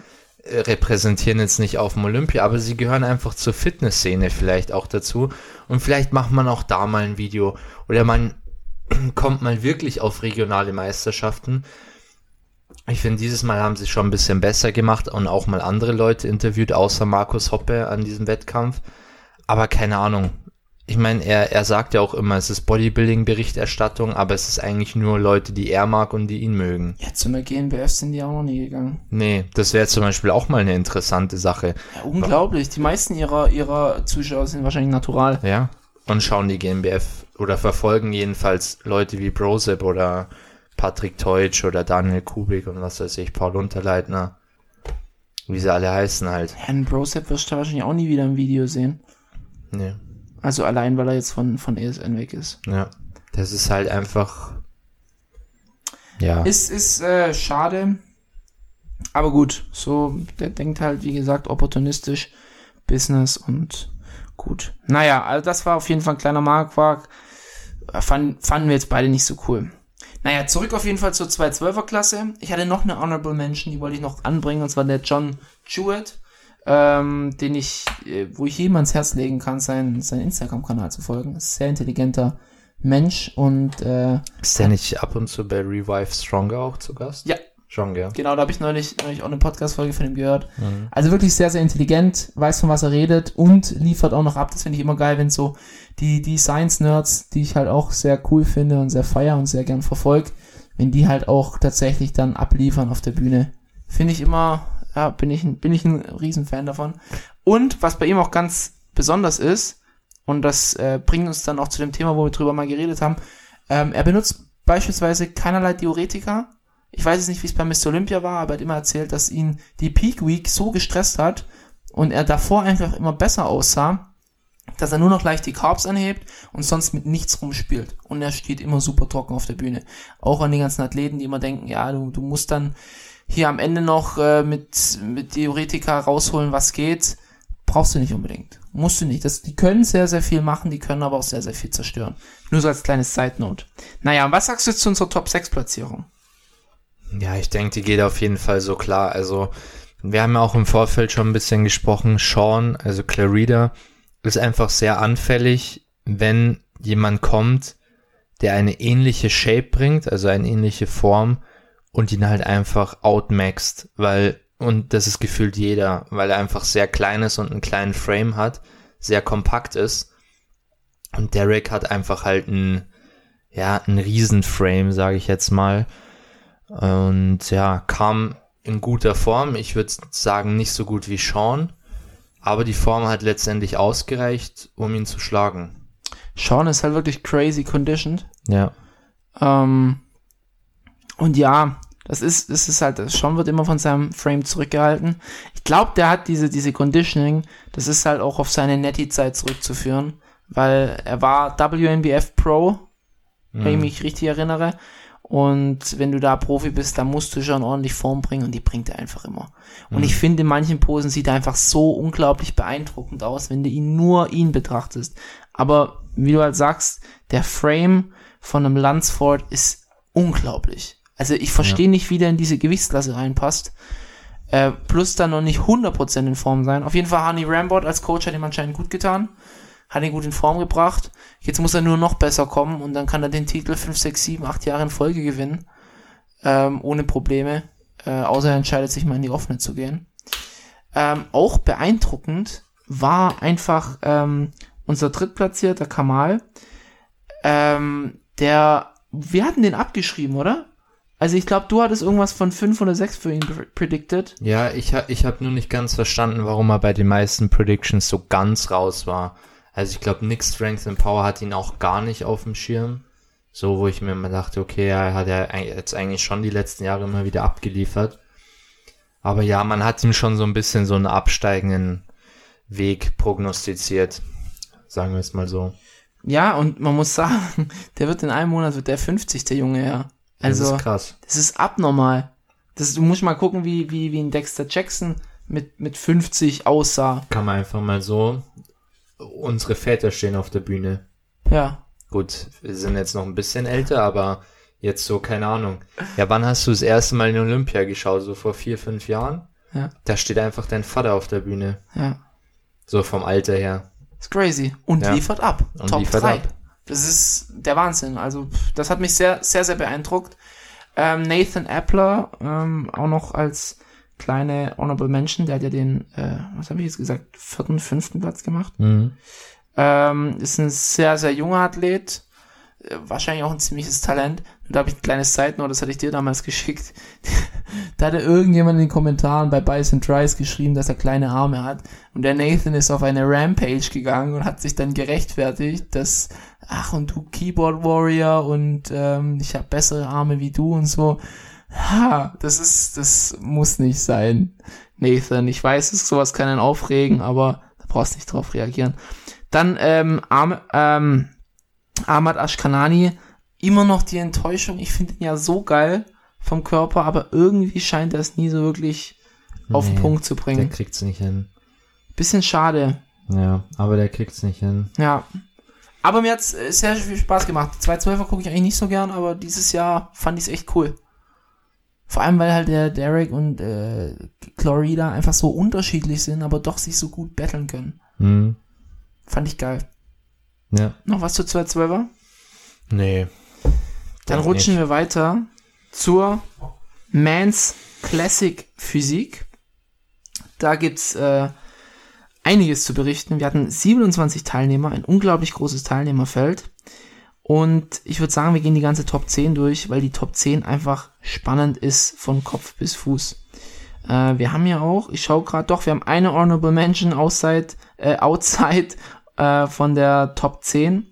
äh, repräsentieren jetzt nicht auf dem Olympia, aber sie gehören einfach zur Fitnessszene vielleicht auch dazu. Und vielleicht macht man auch da mal ein Video oder man *clears throat* kommt mal wirklich auf regionale Meisterschaften. Ich finde, dieses Mal haben sie schon ein bisschen besser gemacht und auch mal andere Leute interviewt, außer Markus Hoppe an diesem Wettkampf. Aber keine Ahnung. Ich meine, er, er sagt ja auch immer, es ist Bodybuilding-Berichterstattung, aber es ist eigentlich nur Leute, die er mag und die ihn mögen. Ja, zum GNBF sind die auch noch nie gegangen. Nee, das wäre zum Beispiel auch mal eine interessante Sache. Ja, unglaublich. Die meisten ihrer, ihrer Zuschauer sind wahrscheinlich natural. Ja. Und schauen die GmbF oder verfolgen jedenfalls Leute wie Brosep oder Patrick Teutsch oder Daniel Kubik und was weiß ich, Paul Unterleitner. Wie sie alle heißen halt. Herrn Brosep wirst du wahrscheinlich auch nie wieder im Video sehen. Nee. Also allein, weil er jetzt von, von ESN weg ist. Ja. Das ist halt einfach. Ja. Ist, ist äh, schade. Aber gut, so, der denkt halt, wie gesagt, opportunistisch, Business und gut. Naja, also das war auf jeden Fall ein kleiner Marktwag. Fand, fanden wir jetzt beide nicht so cool. Naja, zurück auf jeden Fall zur 212er Klasse. Ich hatte noch eine Honorable Mention, die wollte ich noch anbringen, und zwar der John Jewett, ähm, den ich, äh, wo ich jedem ans Herz legen kann, seinen, seinen Instagram-Kanal zu folgen. Ist sehr intelligenter Mensch und äh, Ist der nicht ab und zu bei Revive Stronger auch zu Gast? Ja. Schon, ja. Genau, da habe ich neulich, neulich auch eine Podcast-Folge von ihm gehört. Also wirklich sehr, sehr intelligent, weiß von was er redet und liefert auch noch ab. Das finde ich immer geil, wenn so die, die Science-Nerds, die ich halt auch sehr cool finde und sehr feier und sehr gern verfolge, wenn die halt auch tatsächlich dann abliefern auf der Bühne. Finde ich immer, ja, bin ich, ein- bin ich ein Riesenfan davon. Und was bei ihm auch ganz besonders ist, und das äh, bringt uns dann auch zu dem Thema, wo wir drüber mal geredet haben, ähm, er benutzt beispielsweise keinerlei Diuretika, ich weiß jetzt nicht, wie es bei Mr. Olympia war, aber er hat immer erzählt, dass ihn die Peak Week so gestresst hat und er davor einfach immer besser aussah, dass er nur noch leicht die Carbs anhebt und sonst mit nichts rumspielt. Und er steht immer super trocken auf der Bühne. Auch an die ganzen Athleten, die immer denken, ja, du, du musst dann hier am Ende noch äh, mit, mit Diuretika rausholen, was geht. Brauchst du nicht unbedingt. Musst du nicht. Das, die können sehr, sehr viel machen, die können aber auch sehr, sehr viel zerstören. Nur so als kleines Side Note. Naja, und was sagst du zu unserer Top 6 Platzierung? Ja, ich denke, die geht auf jeden Fall so klar. Also, wir haben ja auch im Vorfeld schon ein bisschen gesprochen. Sean, also Clarida, ist einfach sehr anfällig, wenn jemand kommt, der eine ähnliche Shape bringt, also eine ähnliche Form und ihn halt einfach outmaxt, weil, und das ist gefühlt jeder, weil er einfach sehr klein ist und einen kleinen Frame hat, sehr kompakt ist. Und Derek hat einfach halt einen, ja, einen Riesenframe, sage ich jetzt mal. Und ja, kam in guter Form. Ich würde sagen, nicht so gut wie Sean. Aber die Form hat letztendlich ausgereicht, um ihn zu schlagen. Sean ist halt wirklich crazy conditioned. Ja. Ähm, und ja, das ist, das ist halt, Sean wird immer von seinem Frame zurückgehalten. Ich glaube, der hat diese, diese Conditioning, das ist halt auch auf seine Netty-Zeit zurückzuführen, weil er war WNBF Pro, wenn ich mich richtig erinnere. Und wenn du da Profi bist, dann musst du schon ordentlich Form bringen und die bringt er einfach immer. Und ich finde, in manchen Posen sieht er einfach so unglaublich beeindruckend aus, wenn du ihn nur ihn betrachtest. Aber wie du halt sagst, der Frame von einem Lunsford ist unglaublich. Also ich verstehe nicht, wie der in diese Gewichtsklasse reinpasst. Äh, plus dann noch nicht 100% in Form sein. Auf jeden Fall Honey Rambot als Coach hat ihm anscheinend gut getan. Hat ihn gut in Form gebracht. Jetzt muss er nur noch besser kommen und dann kann er den Titel 5, 6, 7, 8 Jahre in Folge gewinnen. Ähm, ohne Probleme. Äh, außer er entscheidet sich mal in die offene zu gehen. Ähm, auch beeindruckend war einfach ähm, unser drittplatzierter Kamal. Ähm, der, wir hatten den abgeschrieben, oder? Also ich glaube, du hattest irgendwas von 5 oder 6 für ihn predicted. Ja, ich, ha ich habe nur nicht ganz verstanden, warum er bei den meisten Predictions so ganz raus war. Also ich glaube, Nick Strength and Power hat ihn auch gar nicht auf dem Schirm. So, wo ich mir immer dachte, okay, er hat ja jetzt eigentlich schon die letzten Jahre immer wieder abgeliefert. Aber ja, man hat ihm schon so ein bisschen so einen absteigenden Weg prognostiziert. Sagen wir es mal so. Ja, und man muss sagen, *laughs* der wird in einem Monat wird der 50. der Junge, ja. Also, das ist krass. Das ist abnormal. Das, du musst mal gucken, wie, wie, wie ein Dexter Jackson mit, mit 50 aussah. Kann man einfach mal so. Unsere Väter stehen auf der Bühne. Ja. Gut, wir sind jetzt noch ein bisschen älter, aber jetzt so, keine Ahnung. Ja, wann hast du das erste Mal in Olympia geschaut? So vor vier, fünf Jahren? Ja. Da steht einfach dein Vater auf der Bühne. Ja. So vom Alter her. Ist crazy. Und Ja. liefert ab. Und Top liefert 3. ab. Das ist der Wahnsinn. Also, das hat mich sehr, sehr, sehr beeindruckt. Ähm, Nathan Appler, ähm, auch noch als kleine Honorable Mention, der hat ja den, äh, was habe ich jetzt gesagt, vierten, fünften Platz gemacht. Mhm. Ähm, ist ein sehr, sehr junger Athlet. Äh, Wahrscheinlich auch ein ziemliches Talent. Und da habe ich ein kleines Side-Note, das hatte ich dir damals *laughs* geschickt. da hatte irgendjemand in den Kommentaren bei Bice and Tries geschrieben, dass er kleine Arme hat. Und der Nathan ist auf eine Rampage gegangen und hat sich dann gerechtfertigt, dass, ach, und du Keyboard Warrior und ähm, ich habe bessere Arme wie du und so. Ha, das ist, das muss nicht sein, Nathan. Ich weiß, es sowas kann einen aufregen, aber da brauchst nicht drauf reagieren. Dann ähm, Arm, ähm, Ahmad Ashkanani, immer noch die Enttäuschung. Ich finde ihn ja so geil vom Körper, aber irgendwie scheint er es nie so wirklich auf den Nee, Punkt zu Der bringen. kriegt's nicht hin. Bisschen schade. Ja, aber der kriegt's nicht hin. Ja. Aber mir hat's äh, sehr viel Spaß gemacht. 212er gucke ich eigentlich nicht so gern, aber dieses Jahr fand ich es echt cool. Vor allem, weil halt der Derek und äh, Chlorida einfach so unterschiedlich sind, aber doch sich so gut battlen können. Mhm. Fand ich geil. Ja. Noch was zu 212er? Nee. Dann rutschen nicht. wir weiter zur Mans Classic Physik. Da gibt's äh, einiges zu berichten. Wir hatten 27 Teilnehmer, ein unglaublich großes Teilnehmerfeld. Und ich würde sagen, wir gehen die ganze Top 10 durch, weil die Top 10 einfach spannend ist von Kopf bis Fuß. Äh, wir haben ja auch, ich schaue gerade doch, wir haben eine Honorable Mention outside, äh, outside äh, von der Top 10.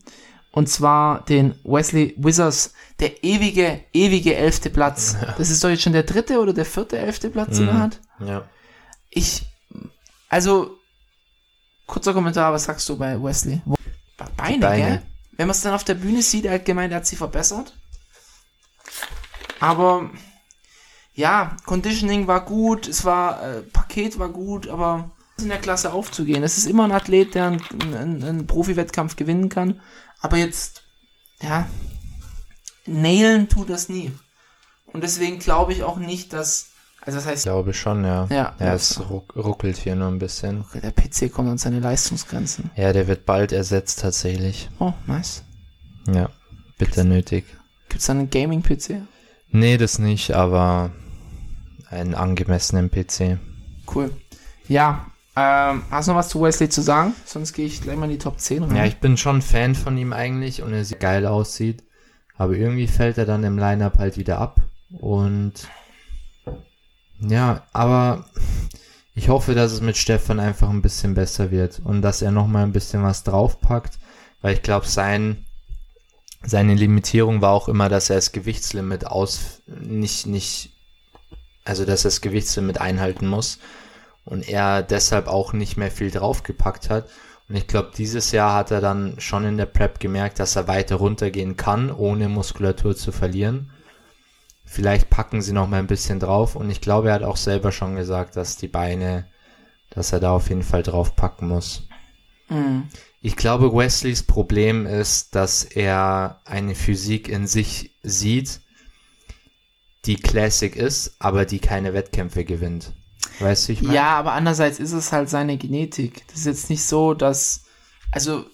Und zwar den Wesley Wizards, der ewige, ewige elfte Platz. Das ist doch jetzt schon der dritte oder der vierte elfte Platz, den er Mhm. hat. Ja. Ich, also, kurzer Kommentar, was sagst du bei Wesley? Beine, Beine. gell? Wenn man es dann auf der Bühne sieht, er hat gemeint, er hat sie verbessert. Aber, ja, Conditioning war gut, es war, äh, Paket war gut, aber in der Klasse aufzugehen. Es ist immer ein Athlet, der einen, einen, einen Profi-Wettkampf gewinnen kann, aber jetzt, ja, nailen tut das nie. Und deswegen glaube ich auch nicht, dass, also das Ich heißt, glaube schon, ja. Ja. Ja, es ruck, ruckelt hier nur ein bisschen. Okay, der PC kommt an seine Leistungsgrenzen. Ja, der wird bald ersetzt tatsächlich. Oh, nice. Ja. Bitter nötig. Gibt's da einen Gaming-PC? Nee, das nicht, aber einen angemessenen PC. Cool. Ja, ähm, hast du noch was zu Wesley zu sagen? Sonst gehe ich gleich mal in die Top 10 rein. Ja, ich bin schon Fan von ihm eigentlich und er sieht geil aussieht. Aber irgendwie fällt er dann im Line-Up halt wieder ab. Und ja, aber ich hoffe, dass es mit Stefan einfach ein bisschen besser wird und dass er nochmal ein bisschen was draufpackt, weil ich glaube, sein, seine Limitierung war auch immer, dass er das Gewichtslimit aus, nicht, nicht, also dass er das Gewichtslimit einhalten muss und er deshalb auch nicht mehr viel draufgepackt hat. Und ich glaube, dieses Jahr hat er dann schon in der Prep gemerkt, dass er weiter runtergehen kann, ohne Muskulatur zu verlieren. Vielleicht packen sie noch mal ein bisschen drauf. Und ich glaube, er hat auch selber schon gesagt, dass die Beine, dass er da auf jeden Fall drauf packen muss. Mhm. Ich glaube, Wesleys Problem ist, dass er eine Physik in sich sieht, die Classic ist, aber die keine Wettkämpfe gewinnt. Weißt du, ich meine? Ja, aber andererseits ist es halt seine Genetik. Das ist jetzt nicht so, dass, also,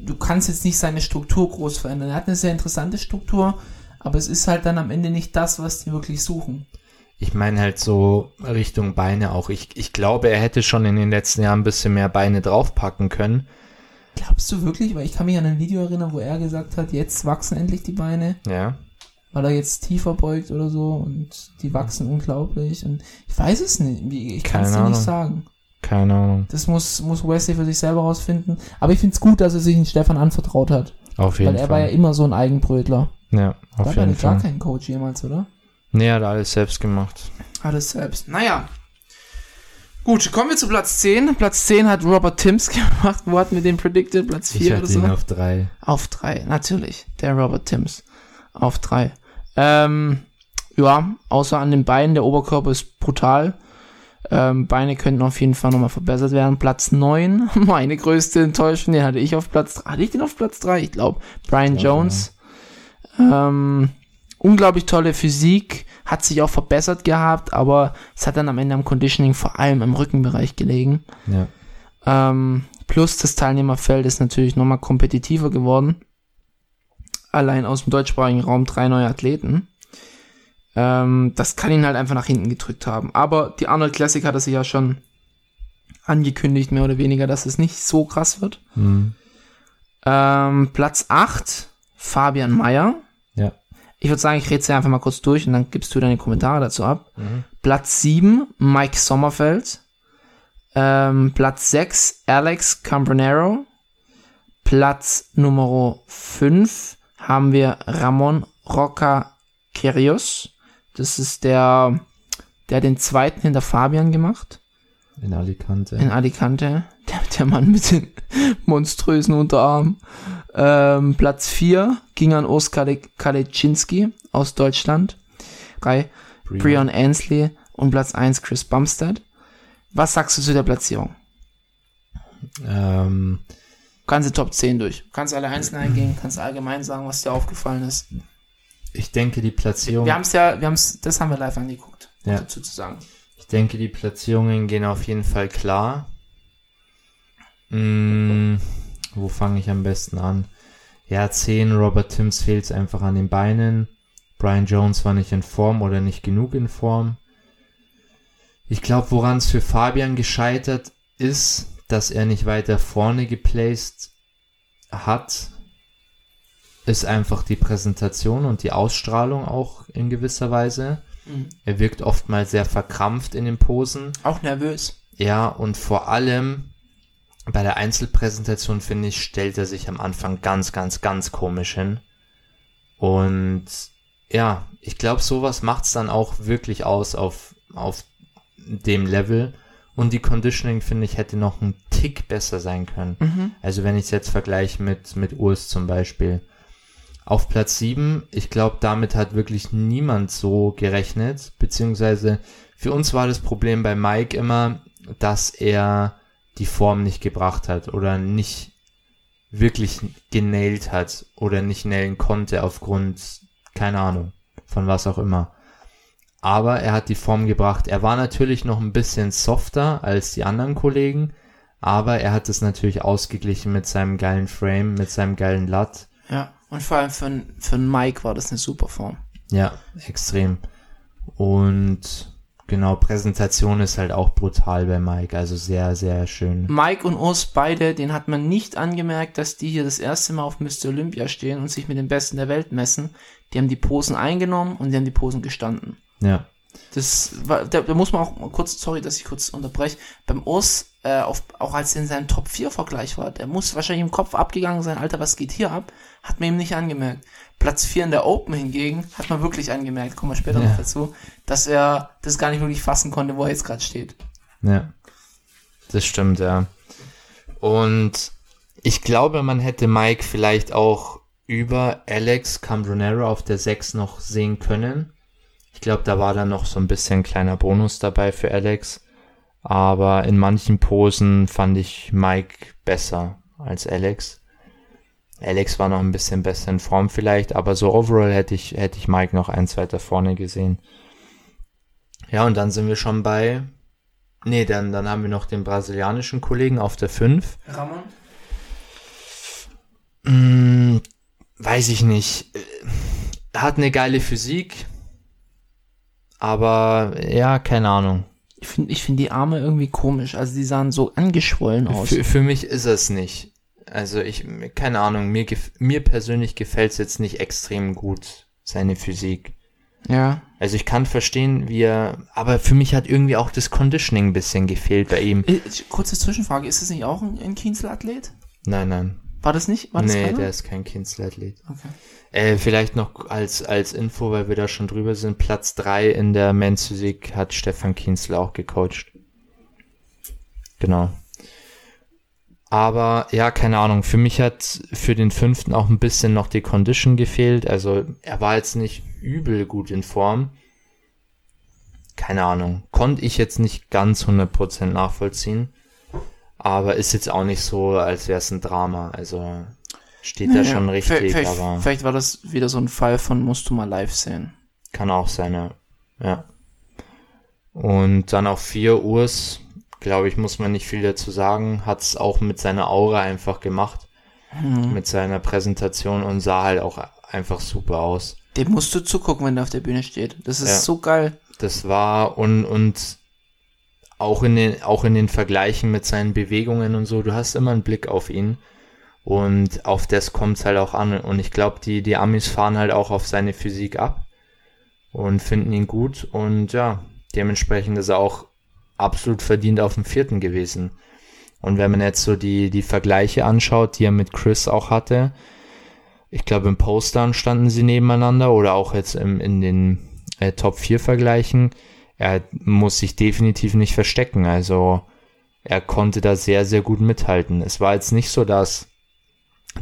du kannst jetzt nicht seine Struktur groß verändern. Er hat eine sehr interessante Struktur, aber es ist halt dann am Ende nicht das, was die wirklich suchen. Ich meine halt so Richtung Beine auch. Ich, ich glaube, er hätte schon in den letzten Jahren ein bisschen mehr Beine draufpacken können. Glaubst du wirklich? Weil ich kann mich an ein Video erinnern, wo er gesagt hat, jetzt wachsen endlich die Beine, Ja. weil er jetzt tiefer beugt oder so und die wachsen unglaublich. Und ich weiß es nicht. Ich kann es dir nicht sagen. Keine Ahnung. Das muss, muss Wesley für sich selber rausfinden. Aber ich finde es gut, dass er sich den Stefan anvertraut hat. Auf jeden Weil er war ja Fall. immer so ein Eigenbrötler. Ja, Da auf war er jeden gar Fall. kein Coach jemals, oder? Nee, er hat alles selbst gemacht. Alles selbst. Naja. Gut, kommen wir zu Platz 10. Platz 10 hat Robert Timms *laughs* gemacht. Wo hatten wir den predicted? Platz 4 Ich oder hatte so? ihn auf drei. Auf 3, natürlich. Der Robert Timms. Auf 3. Ähm, ja, außer an den Beinen, der Oberkörper ist brutal. Ähm, Beine könnten auf jeden Fall nochmal verbessert werden. Platz 9, *laughs* meine größte Enttäuschung, den hatte ich auf Platz 3. Hatte ich den auf Platz 3? Ich glaube. Brian Ich glaub, Jones. Ähm, unglaublich tolle Physik, hat sich auch verbessert gehabt, aber es hat dann am Ende am Conditioning vor allem im Rückenbereich gelegen. Ja. Ähm, plus das Teilnehmerfeld ist natürlich nochmal kompetitiver geworden. Allein aus dem deutschsprachigen Raum drei neue Athleten. Ähm, das kann ihn halt einfach nach hinten gedrückt haben. Aber die Arnold Classic hat er sich ja schon angekündigt, mehr oder weniger, dass es nicht so krass wird. Hm. Ähm, Platz 8, Fabian Mayer. Ja. Ich würde sagen, ich rede sie einfach mal kurz durch und dann gibst du deine Kommentare dazu ab. Mhm. Platz 7, Mike Sommerfeld. Ähm, Platz 6, Alex Cambronero. Platz Nummer 5 haben wir Ramon Roca Querios. Das ist der, der den zweiten hinter Fabian gemacht In Alicante. in Alicante. Der, der Mann mit den *laughs* monströsen Unterarmen. Ähm, Platz 4 ging an Oskar Kalecinski aus Deutschland. 3 Brian Ansley und Platz 1 Chris Bumstead. Was sagst du zu der Platzierung? Ähm, Ganze Top 10 durch. Kannst alle einzeln eingehen, kannst allgemein sagen, was dir aufgefallen ist. ich denke, die Platzierung. Wir haben es ja, wir haben es, das haben wir live angeguckt, Ja. dazu zu sagen. Ich denke, die Platzierungen gehen auf jeden Fall klar. Mm, wo fange ich am besten an? Ja, 10, Robert Timms fehlt es einfach an den Beinen. Brian Jones war nicht in Form oder nicht genug in Form. Ich glaube, woran es für Fabian gescheitert ist, dass er nicht weiter vorne geplaced hat, ist einfach die Präsentation und die Ausstrahlung auch in gewisser Weise. Mhm. Er wirkt oftmals sehr verkrampft in den Posen. Auch nervös. Ja, und vor allem bei der Einzelpräsentation, finde ich, stellt er sich am Anfang ganz, ganz, ganz komisch hin. Und ja, ich glaube, sowas macht's dann auch wirklich aus auf, auf dem Level. Und die Conditioning, finde ich, hätte noch ein Tick besser sein können. Mhm. Also wenn ich es jetzt vergleiche mit, mit Urs zum Beispiel. Auf Platz 7, ich glaube, damit hat wirklich niemand so gerechnet, beziehungsweise für uns war das Problem bei Mike immer, dass er die Form nicht gebracht hat oder nicht wirklich genailt hat oder nicht nailen konnte aufgrund, keine Ahnung, von was auch immer. Aber er hat die Form gebracht. Er war natürlich noch ein bisschen softer als die anderen Kollegen, aber er hat es natürlich ausgeglichen mit seinem geilen Frame, mit seinem geilen Lat. Ja. Und vor allem für, für einen Mike war das eine super Form. Ja, extrem. Und genau, Präsentation ist halt auch brutal bei Mike, also sehr, sehr schön. Mike und Urs beide, den hat man nicht angemerkt, dass die hier das erste Mal auf Mr. Olympia stehen und sich mit den Besten der Welt messen. Die haben die Posen eingenommen und die haben die Posen gestanden. Ja, Das war, da, da muss man auch kurz, sorry, dass ich kurz unterbreche, beim Urs, äh, auf, auch als er in seinem Top 4 Vergleich war, der muss wahrscheinlich im Kopf abgegangen sein, Alter, was geht hier ab? Hat man ihm nicht angemerkt. Platz 4 in der Open hingegen hat man wirklich angemerkt, kommen wir später Ja. noch dazu, dass er das gar nicht wirklich fassen konnte, wo er jetzt gerade steht. ja. Das stimmt, ja. Und ich glaube, man hätte Mike vielleicht auch über Alex Cambronero auf der 6 noch sehen können. Ich glaube, da war dann noch so ein bisschen kleiner Bonus dabei für Alex. Aber in manchen Posen fand ich Mike besser als Alex. Alex war noch ein bisschen besser in Form vielleicht, aber so overall hätte ich, hätte ich Mike noch eins weiter vorne gesehen. Ja, und dann sind wir schon bei, nee, dann, dann haben wir noch den brasilianischen Kollegen auf der 5. Ramon? Hm, weiß ich nicht. Hat eine geile Physik, Aber ja, keine Ahnung. Ich finde ich find die Arme irgendwie komisch. Also die sahen so angeschwollen aus. Für, für mich ist es nicht. Also ich, keine Ahnung, mir, gef- mir persönlich gefällt es jetzt nicht extrem gut, seine Physik. ja. Also ich kann verstehen, wie er, aber für mich hat irgendwie auch das Conditioning ein bisschen gefehlt bei ihm. Äh, Kurze Zwischenfrage, ist das nicht auch ein, ein Kienzler-Athlet? Nein, nein. War das nicht? War das nee, keiner? der ist kein Kinslathlet. Okay. Äh, vielleicht noch als, als Info, weil wir da schon drüber sind, Platz drei in der Men's Physik hat Stefan Kienzler auch gecoacht. Genau. Aber ja, keine Ahnung, für mich hat für den fünften auch ein bisschen noch die Condition gefehlt. Also er war jetzt nicht übel gut in Form. Keine Ahnung, konnte ich jetzt nicht ganz 100% nachvollziehen. Aber ist jetzt auch nicht so, als wäre es ein Drama. Also steht da schon richtig, vielleicht, aber vielleicht war das wieder so ein Fall von musst du mal live sehen. kann auch sein, ja. ja. Und dann auf vier Urs, glaube ich, muss man nicht viel dazu sagen, hat es auch mit seiner Aura einfach gemacht, Mhm. mit seiner Präsentation und sah halt auch einfach super aus. Dem musst du zugucken, wenn der auf der Bühne steht. Das ist Ja. so geil. Das war und, und auch in den, auch in den Vergleichen mit seinen Bewegungen und so, du hast immer einen Blick auf ihn. Und auf das kommt es halt auch an. Und ich glaube, die, die Amis fahren halt auch auf seine Physik ab und finden ihn gut. Und ja, dementsprechend ist er auch absolut verdient auf dem vierten gewesen. Und wenn man jetzt so die, die Vergleiche anschaut, die er mit Chris auch hatte, ich glaube im Postern standen sie nebeneinander oder auch jetzt im, in den äh, Top 4 Vergleichen. Er muss sich definitiv nicht verstecken. Also er konnte da sehr, sehr gut mithalten. Es war jetzt nicht so, dass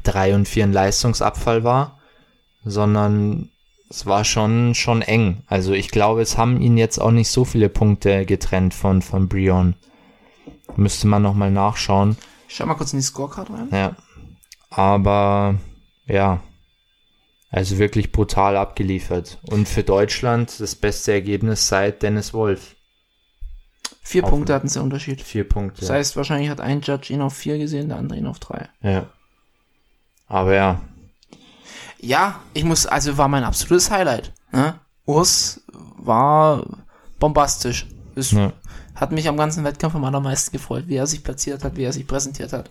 3 und 4 ein Leistungsabfall war, sondern es war schon, schon eng. Also ich glaube, es haben ihn jetzt auch nicht so viele Punkte getrennt von, von Brion. Müsste man nochmal nachschauen. Schau mal kurz in die Scorecard rein. Ja. Aber ja. Also wirklich brutal abgeliefert. Und für Deutschland das beste Ergebnis seit Dennis Wolf. Vier Auf- Punkte hatten sie Unterschied. Vier Punkte. Das heißt, wahrscheinlich hat ein Judge ihn auf vier gesehen, der andere ihn auf drei. ja. Aber ja, Ja, ich muss, also war mein absolutes Highlight. Ne? Urs war bombastisch. Es ja. hat mich am ganzen Wettkampf am allermeisten gefreut, wie er sich platziert hat, wie er sich präsentiert hat.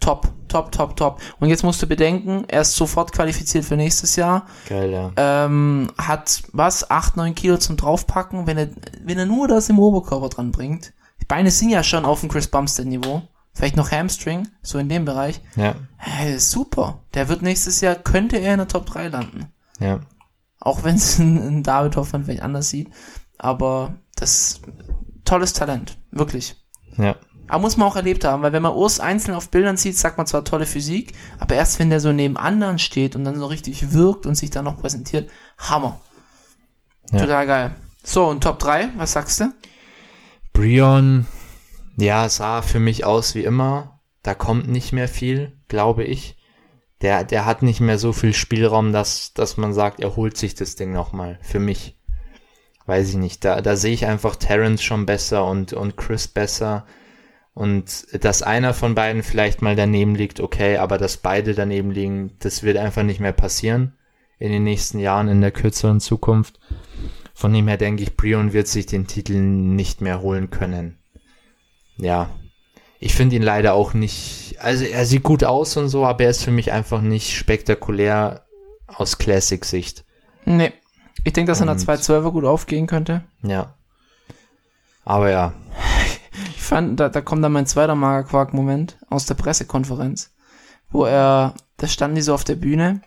Top, top, top, top. Und jetzt musst du bedenken, er ist sofort qualifiziert für nächstes Jahr. geil, ja. Ähm, hat was, 8, 9 Kilo zum draufpacken, wenn er, wenn er nur das im Oberkörper dran bringt. Die Beine sind ja schon auf dem Chris Bumstead Niveau. Vielleicht noch Hamstring, so in dem Bereich. Ja, Hey, super. Der wird nächstes Jahr, könnte er in der Top 3 landen. ja. Auch wenn es *laughs* ein, ein David Hoffmann vielleicht anders sieht. Aber das tolles Talent. Wirklich. Ja, Aber muss man auch erlebt haben, weil wenn man Urs einzeln auf Bildern sieht, sagt man zwar tolle Physik, aber erst wenn der so neben anderen steht und dann so richtig wirkt und sich dann noch präsentiert, Hammer. Ja. Total geil. So, und Top 3, was sagst du? Brion, ja, sah für mich aus wie immer. Da kommt nicht mehr viel, glaube ich. Der, der hat nicht mehr so viel Spielraum, dass, dass man sagt, er holt sich das Ding nochmal. Für mich. Weiß ich nicht. Da, da sehe ich einfach Terrence schon besser und, und Chris besser. Und dass einer von beiden vielleicht mal daneben liegt, okay, aber dass beide daneben liegen, das wird einfach nicht mehr passieren in den nächsten Jahren, in der kürzeren Zukunft. Von dem her denke ich, Brion wird sich den Titel nicht mehr holen können. Ja. Ich finde ihn leider auch nicht, also er sieht gut aus und so, aber er ist für mich einfach nicht spektakulär aus Classic-Sicht. Nee. Ich denke, dass er in der Und- 212er gut aufgehen könnte. Ja. Aber ja, *laughs* Ich fand, da, da kommt dann mein zweiter Magerquark-Moment aus der Pressekonferenz, wo er, da standen die so auf der Bühne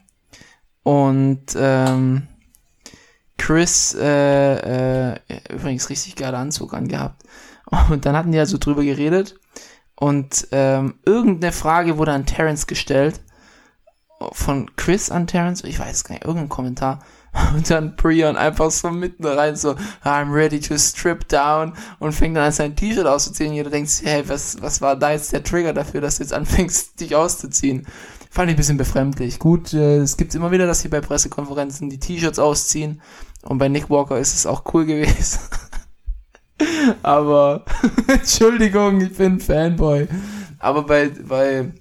und ähm, Chris, äh, äh, übrigens richtig geiler Anzug angehabt. Und dann hatten die ja so drüber geredet und ähm, irgendeine Frage wurde an Terrence gestellt, von Chris an Terrence, ich weiß gar nicht, irgendein Kommentar. *laughs* Und dann Brian einfach so mitten rein, so, I'm ready to strip down und fängt dann an sein T-Shirt auszuziehen. Jeder denkt sich, hey, was, was war da jetzt der Trigger dafür, dass du jetzt anfängst, *laughs* dich auszuziehen? Fand ich ein bisschen befremdlich. Gut, äh, es gibt immer wieder, dass sie bei Pressekonferenzen die T-Shirts ausziehen. Und bei Nick Walker ist es auch cool *laughs* gewesen. Aber, *laughs* Entschuldigung, ich bin Fanboy. Aber bei, bei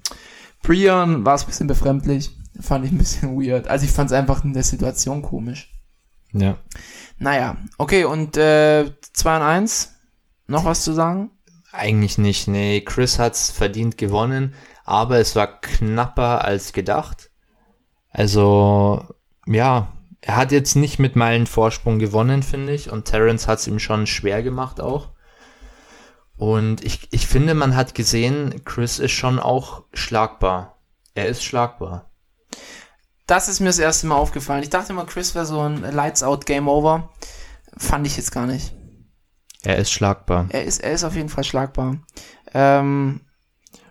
Brian war es ein bisschen befremdlich. Fand ich ein bisschen weird. Also ich fand es einfach in der Situation komisch. ja, Naja, okay, und äh, 2 und 1, noch was zu sagen? Eigentlich nicht, nee. Chris hat's verdient gewonnen, aber es war knapper als gedacht. Also, ja, er hat jetzt nicht mit Meilen Vorsprung gewonnen, finde ich. Und Terence hat's ihm schon schwer gemacht auch. Und ich, ich finde, man hat gesehen, Chris ist schon auch schlagbar. Er ist schlagbar. Das ist mir das erste Mal aufgefallen. Ich dachte immer, Chris wäre so ein Lights Out Game Over. Fand ich jetzt gar nicht. Er ist schlagbar. Er ist, er ist auf jeden Fall schlagbar. Ähm,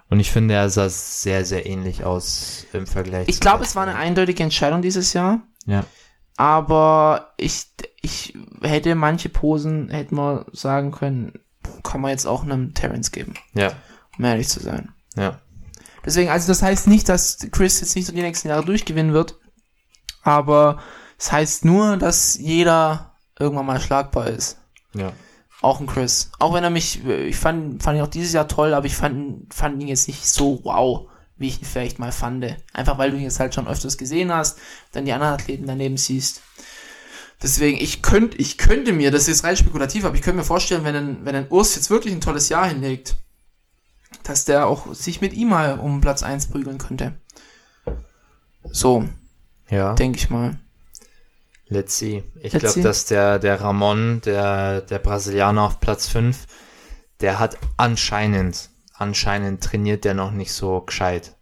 Und ich finde, er sah sehr, sehr ähnlich aus im Vergleich. ich glaube, es war eine eindeutige Entscheidung dieses Jahr. Ja. Aber ich, ich hätte manche Posen, hätten wir sagen können, kann man jetzt auch einem Terrence geben, Ja. um ehrlich zu sein. Ja. Deswegen, also das heißt nicht, dass Chris jetzt nicht so die nächsten Jahre durchgewinnen wird, aber es heißt nur, dass jeder irgendwann mal schlagbar ist. Ja. Auch ein Chris. Auch wenn er mich, ich fand, fand ihn auch dieses Jahr toll, aber ich fand, fand ihn jetzt nicht so wow, wie ich ihn vielleicht mal fand. Einfach weil du ihn jetzt halt schon öfters gesehen hast, dann die anderen Athleten daneben siehst. Deswegen, ich könnte, ich könnte mir, das ist rein spekulativ, aber ich könnte mir vorstellen, wenn ein, wenn ein Urs jetzt wirklich ein tolles Jahr hinlegt, dass der auch sich mit ihm mal um Platz 1 prügeln könnte. So, Ja. denke ich mal. Let's see. Ich glaube, dass der, der Ramon, der, der Brasilianer auf Platz 5, der hat anscheinend, anscheinend trainiert der noch nicht so gescheit.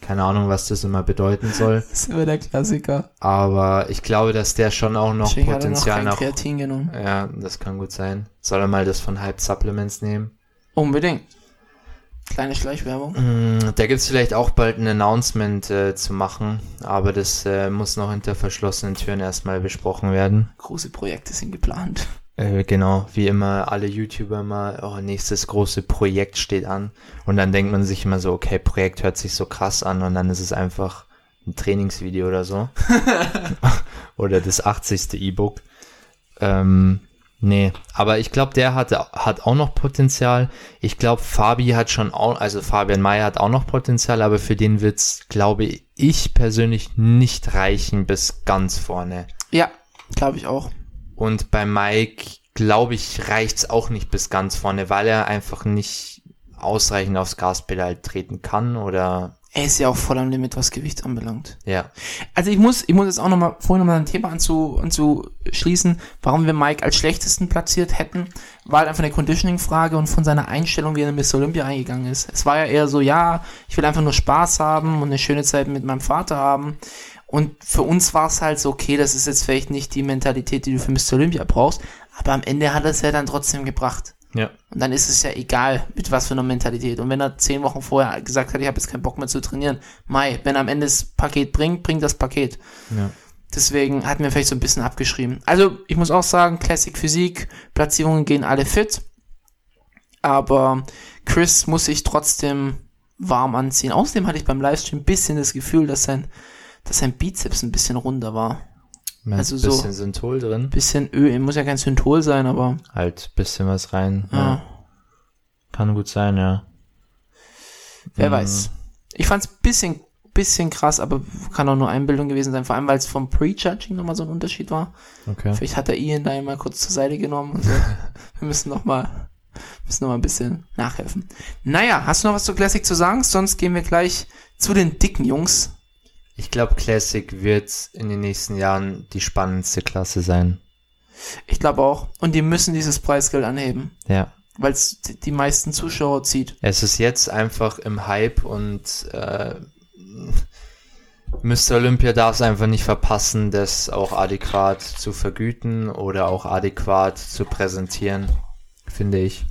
Keine Ahnung, was das immer bedeuten soll. *laughs* Das ist immer der Klassiker. Aber ich glaube, dass der schon auch noch Deswegen hat er noch Potenzial kein nach. Kreatin genommen. Ja, das kann gut sein. Soll er mal das von Hype Supplements nehmen? Unbedingt. Kleine Schleichwerbung. Mm, Da gibt's vielleicht auch bald ein Announcement äh, zu machen, aber das äh, muss noch hinter verschlossenen Türen erstmal besprochen werden. Große Projekte sind geplant. Äh, genau, wie immer alle YouTuber mal, oh, nächstes große Projekt steht an. Und dann denkt man sich immer so, okay, Projekt hört sich so krass an und dann ist es einfach ein Trainingsvideo oder so. *laughs* oder das 80. E-Book. Ähm, nee, aber ich glaube, der hat, hat auch noch Potenzial. Ich glaube, Fabi hat schon auch, also Fabian Mayer hat auch noch Potenzial, aber für den wird's, glaube ich persönlich, nicht reichen bis ganz vorne. Ja, glaube ich auch. Und bei Mike, glaube ich, reicht's auch nicht bis ganz vorne, weil er einfach nicht ausreichend aufs Gaspedal treten kann oder Er ist ja auch voll am Limit, was Gewicht anbelangt. ja. Also ich muss, ich muss jetzt auch nochmal, vorhin nochmal ein Thema anzu, anzuschließen, warum wir Mike als schlechtesten platziert hätten, war halt einfach eine Conditioning-Frage und von seiner Einstellung, wie er in Mr. Olympia eingegangen ist. Es war ja eher so, ja, ich will einfach nur Spaß haben und eine schöne Zeit mit meinem Vater haben. Und für uns war es halt so, okay, das ist jetzt vielleicht nicht die Mentalität, die du für Mr. Olympia brauchst, aber am Ende hat er es ja dann trotzdem gebracht. Ja. Und dann ist es ja egal, mit was für einer Mentalität. Und wenn er zehn Wochen vorher gesagt hat, ich habe jetzt keinen Bock mehr zu trainieren, Mai, wenn er am Ende das Paket bringt, bringt das Paket. Ja. Deswegen hatten wir vielleicht so ein bisschen abgeschrieben. Also, ich muss auch sagen, Classic Physik, Platzierungen gehen alle fit. Aber Chris muss sich trotzdem warm anziehen. Außerdem hatte ich beim Livestream ein bisschen das Gefühl, dass sein, dass sein Bizeps ein bisschen runder war. Also Also ein so- bisschen Synthol drin, Bisschen Öl, muss ja kein Synthol sein, aber halt bisschen was rein. ja, Ja. Kann gut sein, ja. wer Mhm. weiß. Ich fand's bisschen, bisschen krass, aber kann auch nur Einbildung gewesen sein, vor allem weil es vom Prejudging nochmal so ein Unterschied war. Okay. Vielleicht hat er Ian da mal kurz zur Seite genommen. Also, *laughs* wir müssen noch mal, müssen noch mal ein bisschen nachhelfen. Naja, hast du noch was zu Classic zu sagen? Sonst gehen wir gleich zu den dicken Jungs. Ich glaube, Classic wird in den nächsten Jahren die spannendste Klasse sein. Ich glaube auch. Und die müssen dieses Preisgeld anheben, Ja. weil es die, meisten Zuschauer zieht. Es ist jetzt einfach im Hype und äh, Mr. Olympia darf es einfach nicht verpassen, das auch adäquat zu vergüten oder auch adäquat zu präsentieren, finde ich.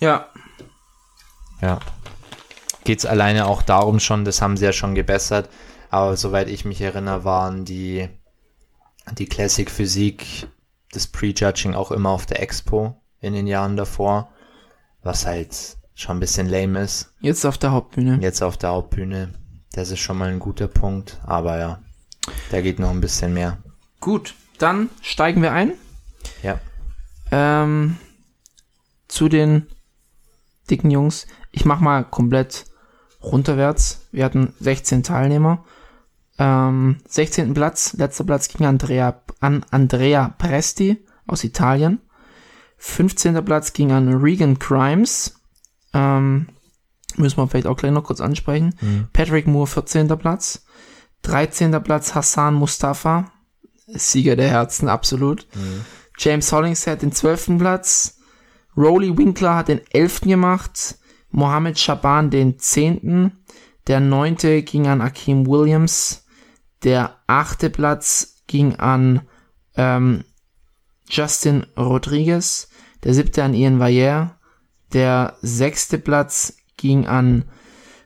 Ja. Ja. Geht's alleine auch darum schon, das haben sie ja schon gebessert, aber soweit ich mich erinnere, waren die, die Classic Physik, das Prejudging auch immer auf der Expo in den Jahren davor, was halt schon ein bisschen lame ist. Jetzt auf der Hauptbühne. Jetzt auf der Hauptbühne, das ist schon mal ein guter Punkt, aber ja, da geht noch ein bisschen mehr. Gut, dann steigen wir ein. Ja. Ähm, zu den dicken Jungs. Ich mach mal komplett runterwärts. Wir hatten 16 Teilnehmer. Ähm, 16. Platz, letzter Platz ging Andrea, an Andrea Presti aus Italien. 15. Platz ging an Regan Crimes. Ähm, müssen wir vielleicht auch gleich noch kurz ansprechen. Mhm. Patrick Moore, 14. Platz. 13. Platz Hassan Mustafa. Sieger der Herzen, absolut. Mhm. James Hollingshead den 12. Platz. Rowley Winkler hat den 11. gemacht. Mohammed Shaban den 10. Der 9. ging an Akeem Williams. Der 8. Platz ging an ähm, Justin Rodriguez. Der 7. an Ian Vayer. Der 6. Platz ging an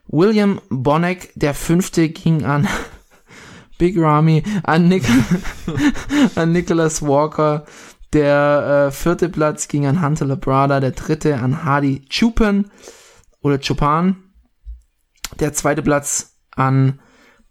William Bonneck. Der 5. ging an *laughs* Big Ramy, an, Nic *laughs* an Nicholas Walker. Der äh, vierte Platz ging an Hunter Labrada, der dritte an Hardy Chupan oder Chupan. Der zweite Platz an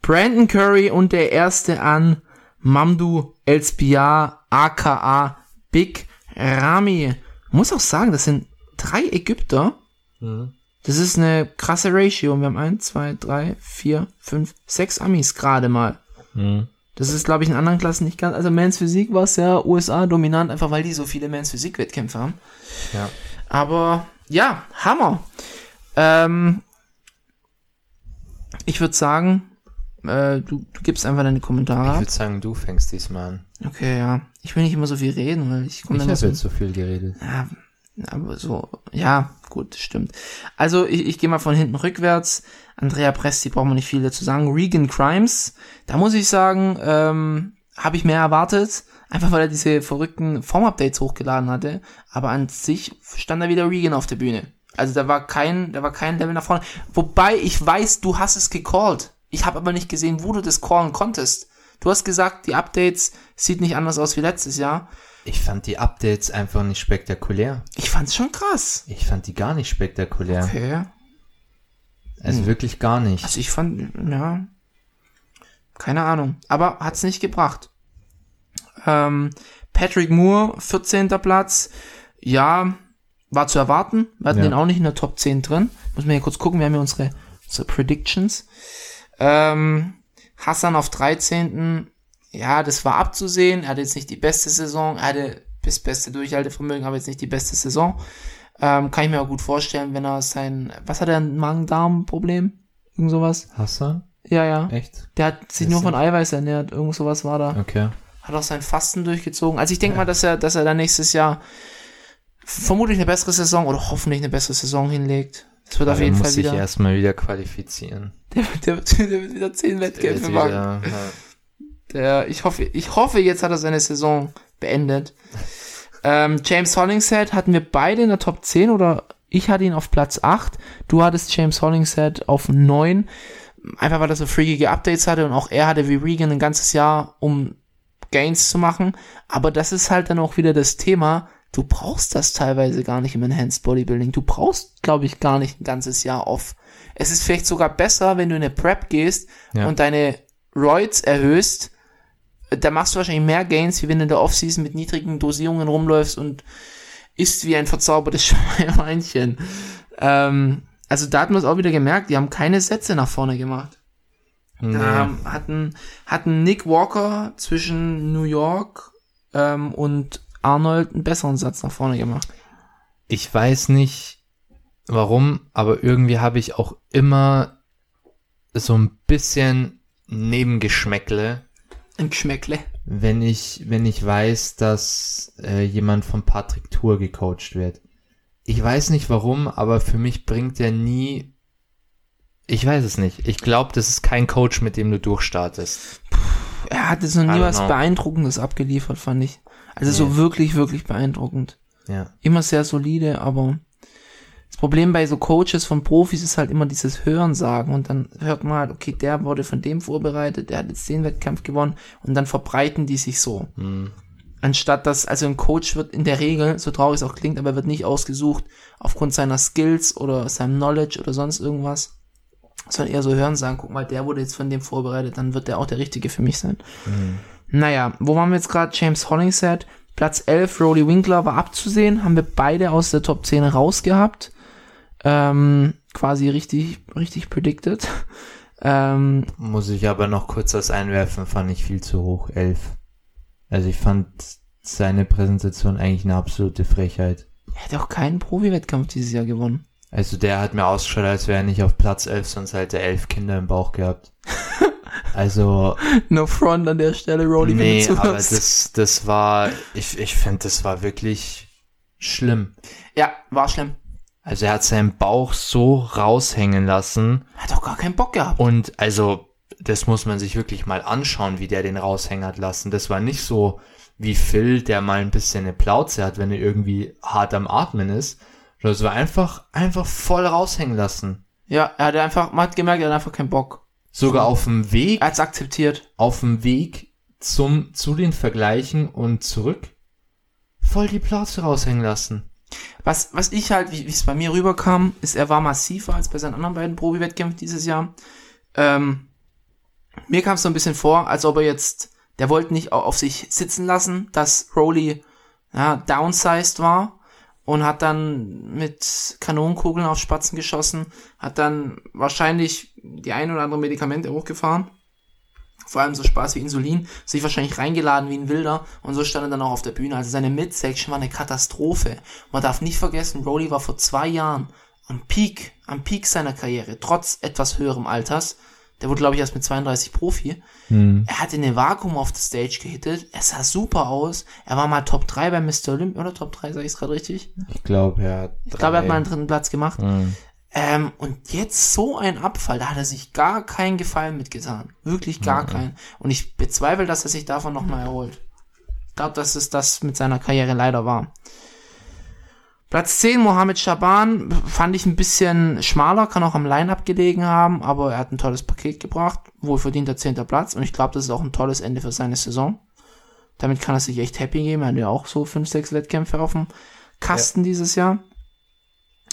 Brandon Curry und der erste an Mamdu Elspiar, aka Big Rami. Muss auch sagen, das sind drei Ägypter. Mhm. Das ist eine krasse Ratio. Wir haben eins, zwei, drei, vier, fünf, sechs Amis gerade mal. Mhm. Das ist, glaube ich, in anderen Klassen nicht ganz. Also Mans Physik war es ja USA dominant, einfach weil die so viele Mans Physik Wettkämpfe haben. Ja. Aber ja, Hammer. Ähm, ich würde sagen, äh, du, du gibst einfach deine Ich Kommentare ab. würde sagen, du fängst diesmal an. Okay, ja. Ich will nicht immer so viel reden, weil ich komme Ich dann habe so, jetzt so viel geredet. ja, aber so, ja, gut, stimmt. Also ich, ich gehe mal von hinten rückwärts. Andrea Presti braucht man nicht viel dazu sagen. Regan Crimes, da muss ich sagen, ähm, habe ich mehr erwartet. Einfach weil er diese verrückten Form-Updates hochgeladen hatte. Aber an sich stand da wieder Regan auf der Bühne. Also da war kein, da war kein Level nach vorne. Wobei ich weiß, du hast es gecallt. Ich habe aber nicht gesehen, wo du das callen konntest. Du hast gesagt, die Updates sieht nicht anders aus wie letztes Jahr. Ich fand die Updates einfach nicht spektakulär. Ich fand's schon krass. Ich fand die gar nicht spektakulär. Okay. Also wirklich gar nicht. Also ich fand, ja, keine Ahnung. Aber hat's nicht gebracht. Ähm, Patrick Moore, 14. Platz. Ja, war zu erwarten. Wir hatten Ja. den auch nicht in der Top 10 drin. Muss man hier kurz gucken, wir haben hier unsere, unsere Predictions. Ähm, Hassan auf 13. Ja, das war abzusehen. Er hatte jetzt nicht die beste Saison. Er hatte bis beste Durchhaltevermögen, aber jetzt nicht die beste Saison. Ähm, kann ich mir auch gut vorstellen, wenn er sein, was hat er, ein Magen-Darm-Problem? Irgend sowas? Hassan? Ja, ja. Echt? Der hat sich Ist nur von Eiweiß ernährt. Irgend sowas war da. Okay. Hat auch sein Fasten durchgezogen. Also ich denke mal, dass er, dass er dann nächstes Jahr vermutlich eine bessere Saison oder hoffentlich eine bessere Saison hinlegt. Das wird auf Aber jeden Fall muss sich wieder. erstmal wieder qualifizieren. *laughs* Der, der, wird- der wird wieder zehn Wettkämpfe machen. wieder, ja. Der, ich hoffe, ich hoffe, jetzt hat er seine Saison beendet. Ähm, James Hollingshead hatten wir beide in der Top 10 oder ich hatte ihn auf Platz 8. Du hattest James Hollingshead auf 9. Einfach weil er so freakige Updates hatte und auch er hatte wie Regan ein ganzes Jahr, um Gains zu machen. Aber das ist halt dann auch wieder das Thema. Du brauchst das teilweise gar nicht im Enhanced Bodybuilding. Du brauchst, glaube ich, gar nicht ein ganzes Jahr off. Es ist vielleicht sogar besser, wenn du in eine Prep gehst Ja. und deine Roids erhöhst, da machst du wahrscheinlich mehr Gains, wie wenn du in der Offseason mit niedrigen Dosierungen rumläufst und isst wie ein verzaubertes *laughs* Schweinchen. Ähm, also da hat man es auch wieder gemerkt, die haben keine Sätze nach vorne gemacht. Nee. Ähm, hatten, hatten Nick Walker zwischen New York ähm, und Arnold einen besseren Satz nach vorne gemacht. Ich weiß nicht warum, aber irgendwie habe ich auch immer so ein bisschen Nebengeschmäckle, Ein Geschmäckle. wenn ich, wenn ich weiß, dass äh, jemand von Patrick Tour gecoacht wird. Ich weiß nicht warum, aber für mich bringt er nie. Ich weiß es nicht. Ich glaube, das ist kein Coach, mit dem du durchstartest. Er hat jetzt noch I nie was know. Beeindruckendes abgeliefert, fand ich. Also so Nee. wirklich, wirklich beeindruckend. Ja. immer sehr solide, aber das Problem bei so Coaches von Profis ist halt immer dieses Hörensagen und dann hört man halt, okay, der wurde von dem vorbereitet, der hat jetzt den Wettkampf gewonnen und dann verbreiten die sich so. Hm. Anstatt dass, also ein Coach wird in der Regel, so traurig es auch klingt, aber wird nicht ausgesucht aufgrund seiner Skills oder seinem Knowledge oder sonst irgendwas, sondern eher so Hörensagen, guck mal, der wurde jetzt von dem vorbereitet, dann wird der auch der Richtige für mich sein. Naja, wo waren wir jetzt gerade? James Hollingshead. Platz 11, Rowley Winkler war abzusehen. Haben wir beide aus der Top 10 rausgehabt. Ähm, quasi richtig, richtig predicted. *laughs* Ähm, Muss ich aber noch kurz das einwerfen, fand ich viel zu hoch, 11. Also ich fand seine Präsentation eigentlich eine absolute Frechheit. er hat auch keinen Profi-Wettkampf dieses Jahr gewonnen. Also der hat mir ausgeschaut, als wäre er nicht auf Platz 11, sonst hätte er elf Kinder im Bauch gehabt. *laughs* Also, No front an der Stelle, Rolly, nee, wenn du aber das, das war, ich, ich finde, das war wirklich schlimm. Ja, war schlimm. Also er hat seinen Bauch so raushängen lassen Hat doch gar keinen Bock gehabt. und also, das muss man sich wirklich mal anschauen, wie der den raushängen hat lassen. Das war nicht so wie Phil, der mal ein bisschen eine Plauze hat, wenn er irgendwie hart am Atmen ist. Das war einfach, einfach voll raushängen lassen. Ja, er hat einfach, man hat gemerkt, er hat einfach keinen Bock. Sogar auf dem Weg Er hat's akzeptiert. auf dem Weg zum, zu den Vergleichen und zurück voll die Plauze raushängen lassen. Was, was ich halt, wie es bei mir rüberkam, ist, er war massiver als bei seinen anderen beiden Probi-Wettkämpfen dieses Jahr. Ähm, mir kam es so ein bisschen vor, als ob er jetzt, der wollte nicht au- auf sich sitzen lassen, dass Rowley ja, downsized war und hat dann mit Kanonenkugeln auf Spatzen geschossen, hat dann wahrscheinlich die ein oder andere Medikamente hochgefahren. Vor allem so Spaß wie Insulin, sich wahrscheinlich reingeladen wie ein Wilder und so stand er dann auch auf der Bühne. Also seine Midsection war eine Katastrophe. Man darf nicht vergessen, Rowley war vor zwei Jahren am Peak, am Peak seiner Karriere, trotz etwas höherem Alters. Der wurde, glaube ich, erst mit 32 Profi. Er hat in eine Vakuum auf der Stage gehittet. Er sah super aus. Er war mal Top 3 bei Mr. Olympia, oder Top 3, sage ich es gerade richtig? Ich glaube, er hat. Ich glaube, er hat mal einen dritten Platz gemacht. Mhm. Ähm, und jetzt so ein Abfall, da hat er sich gar keinen Gefallen mitgetan. Wirklich gar keinen. Und ich bezweifle, dass er sich davon nochmal erholt. Ich glaube, dass es das mit seiner Karriere leider war. Platz 10, Mohamed Shaban, fand ich ein bisschen schmaler, kann auch am Line-Up gelegen haben, aber er hat ein tolles Paket gebracht, wohlverdienter 10. Platz und ich glaube, das ist auch ein tolles Ende für seine Saison. Damit kann er sich echt happy geben, er hat ja auch so 5, 6 Wettkämpfe auf dem Kasten dieses Jahr.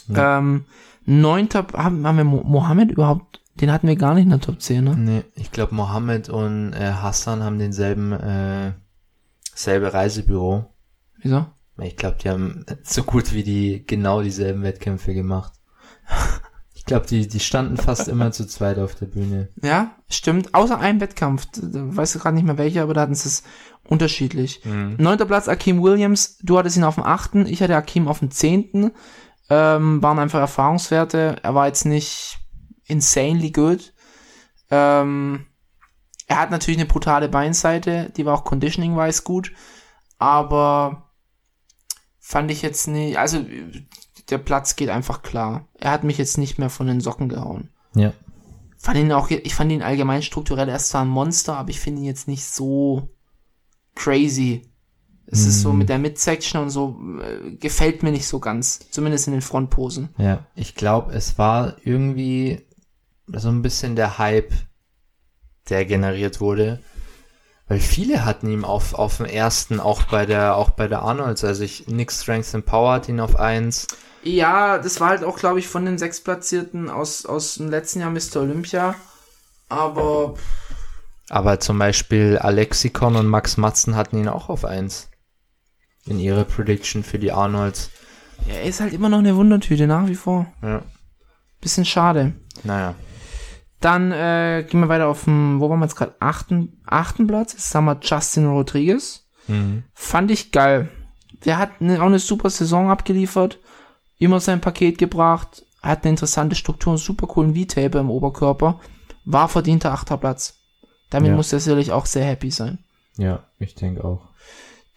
Ähm, neunter, haben, haben wir Mo Mohammed überhaupt, den hatten wir gar nicht in der Top 10, ne? Nee, ich glaube, Mohammed und äh, Hassan haben denselben, äh, selbe Reisebüro. Wieso? Ich glaube, die haben so gut wie die genau dieselben Wettkämpfe gemacht. *laughs* Ich glaube, die, die standen fast immer zu zweit auf der Bühne. Ja, stimmt. Außer einem Wettkampf. Da Weiß ich gerade nicht mehr welcher, aber da hatten sie es unterschiedlich. Neunter Platz Akeem Williams. Du hattest ihn auf dem achten. Ich hatte Akeem auf dem zehnten. Ähm, waren einfach Erfahrungswerte. Er war jetzt nicht insanely good. Ähm, er hat natürlich eine brutale Beinseite. Die war auch conditioning-wise gut. Aber fand ich jetzt nicht, also der Platz geht einfach klar. Er hat mich jetzt nicht mehr von den Socken gehauen Ja. fand ihn auch, ich fand ihn allgemein strukturell erst zwar ein Monster, aber ich finde ihn jetzt nicht so crazy. Es ist so mit der Midsection und so, äh, gefällt mir nicht so ganz. Zumindest in den Frontposen. Ja, ich glaube, es war irgendwie so ein bisschen der Hype, der generiert wurde. Weil viele hatten ihn auf, auf dem ersten, auch bei der, auch bei der Arnolds. Also ich, Nick Strength and Power hat ihn auf eins. Ja, das war halt auch, glaube ich, von den sechs Platzierten aus, aus dem letzten Jahr Mr. Olympia. Aber Aber zum Beispiel Alexikon und Max Matzen hatten ihn auch auf eins. In ihrer Prediction für die Arnolds. er ist halt immer noch eine Wundertüte, nach wie vor. Ja. Bisschen schade. Naja. Dann äh, gehen wir weiter auf den, wo waren wir jetzt gerade? Achten, achten Platz. Jetzt haben wir Justin Rodriguez. Mhm. Fand ich geil. Der hat ne, auch eine super Saison abgeliefert. Immer sein Paket gebracht. Hat eine interessante Struktur, einen super coolen V-Tape im Oberkörper. War verdienter achter Platz. Damit Ja. muss er sicherlich auch sehr happy sein. Ja, ich denke auch.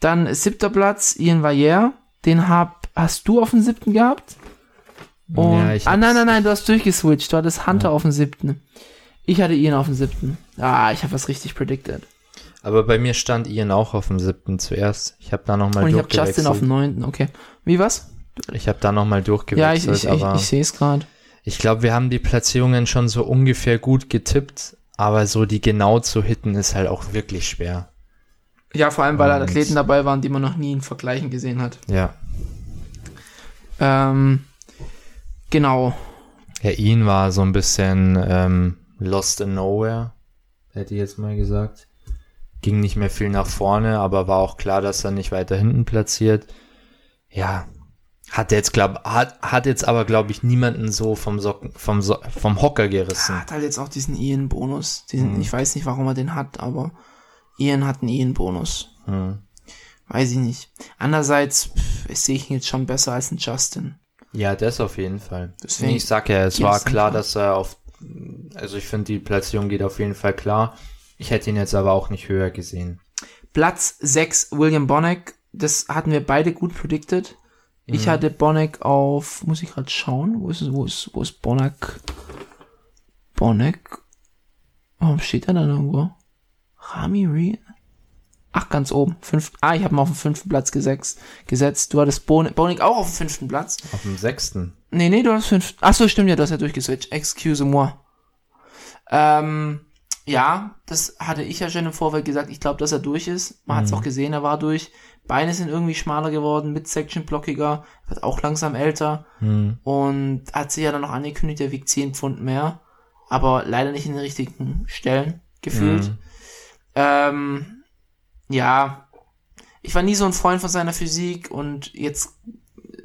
Dann siebter Platz, Ian Valliere. Den hab, hast du auf dem siebten gehabt? Und, ja, ich ah, nein, nein, nein, du hast durchgeswitcht. Du hattest Hunter auf dem siebten. Ich hatte Ian auf dem siebten. Ah, ich habe was richtig predicted. Aber bei mir stand Ian auch auf dem siebten zuerst. Ich habe da nochmal Und ich habe durchgewechselt. Justin auf dem neunten. Okay. Wie was? Ich habe da nochmal Ja, durchgewechselt, ich, ich, ich, aber ich sehe es gerade. ich glaube, wir haben die Platzierungen schon so ungefähr gut getippt, aber so die genau zu hitten ist halt auch wirklich schwer. Ja, vor allem, weil Und- Athleten dabei waren, die man noch nie in Vergleichen gesehen hat. Ja. Ähm, genau. Ja, Ian war so ein bisschen ähm, lost in nowhere, hätte ich jetzt mal gesagt. Ging nicht mehr viel nach vorne, aber war auch klar, dass er nicht weiter hinten platziert. Ja, Hat jetzt, glaub, hat, hat jetzt aber, glaube ich, niemanden so vom Socken, vom, so vom Hocker gerissen. Hat halt jetzt auch diesen Ian-Bonus. Diesen, Ich weiß nicht, warum er den hat, aber Ian hat einen Ian-Bonus. Hm. Weiß ich nicht. Andererseits sehe ich ihn jetzt schon besser als einen Justin. Ja, das auf jeden Fall. Deswegen ich sag ja, es war klar, dass er auf, also ich finde, die Platzierung geht auf jeden Fall klar. Ich hätte ihn jetzt aber auch nicht höher gesehen. Platz 6 William Bonneck. Das hatten wir beide gut predicted. Mhm. Ich hatte Bonneck auf, muss ich gerade schauen, wo ist wo ist, wo ist Bonneck? Bonneck? Warum steht er da irgendwo? Rami Reed? Ach, ganz oben. Fünf, ah, ich habe ihn auf den fünften Platz gesetzt. gesetzt. Du hattest Bonneck, Bonneck auch auf den fünften Platz. Auf dem sechsten. Nee, nee, du hast fünf. Ach so, stimmt ja, du hast ja durchgeswitcht. Excuse-moi. Ähm, ja, das hatte ich ja schon im Vorfeld gesagt. Ich glaube, dass er durch ist. Man hat es auch gesehen, er war durch. Beine sind irgendwie schmaler geworden, Midsection blockiger, wird auch langsam älter Hm. und hat sich ja dann noch angekündigt, er wiegt 10 Pfund mehr, aber leider nicht in den richtigen Stellen gefühlt. Mhm. Ähm, ja, ich war nie so ein Freund von seiner Physik und jetzt,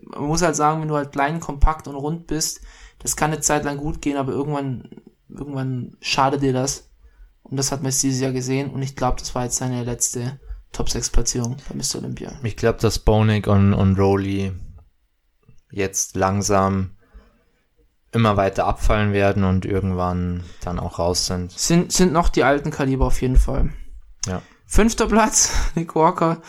man muss halt sagen, wenn du halt klein, kompakt und rund bist, das kann eine Zeit lang gut gehen, aber irgendwann, irgendwann schadet dir das. Und das hat man jetzt dieses Jahr gesehen und ich glaube, das war jetzt seine letzte Top 6 Platzierung bei Mr. Olympia. Ich glaube, dass Bonig und, und Rowley jetzt langsam immer weiter abfallen werden und irgendwann dann auch raus sind. Sind, sind noch die alten Kaliber auf jeden Fall. Ja. Fünfter Platz, *laughs* Nick Walker.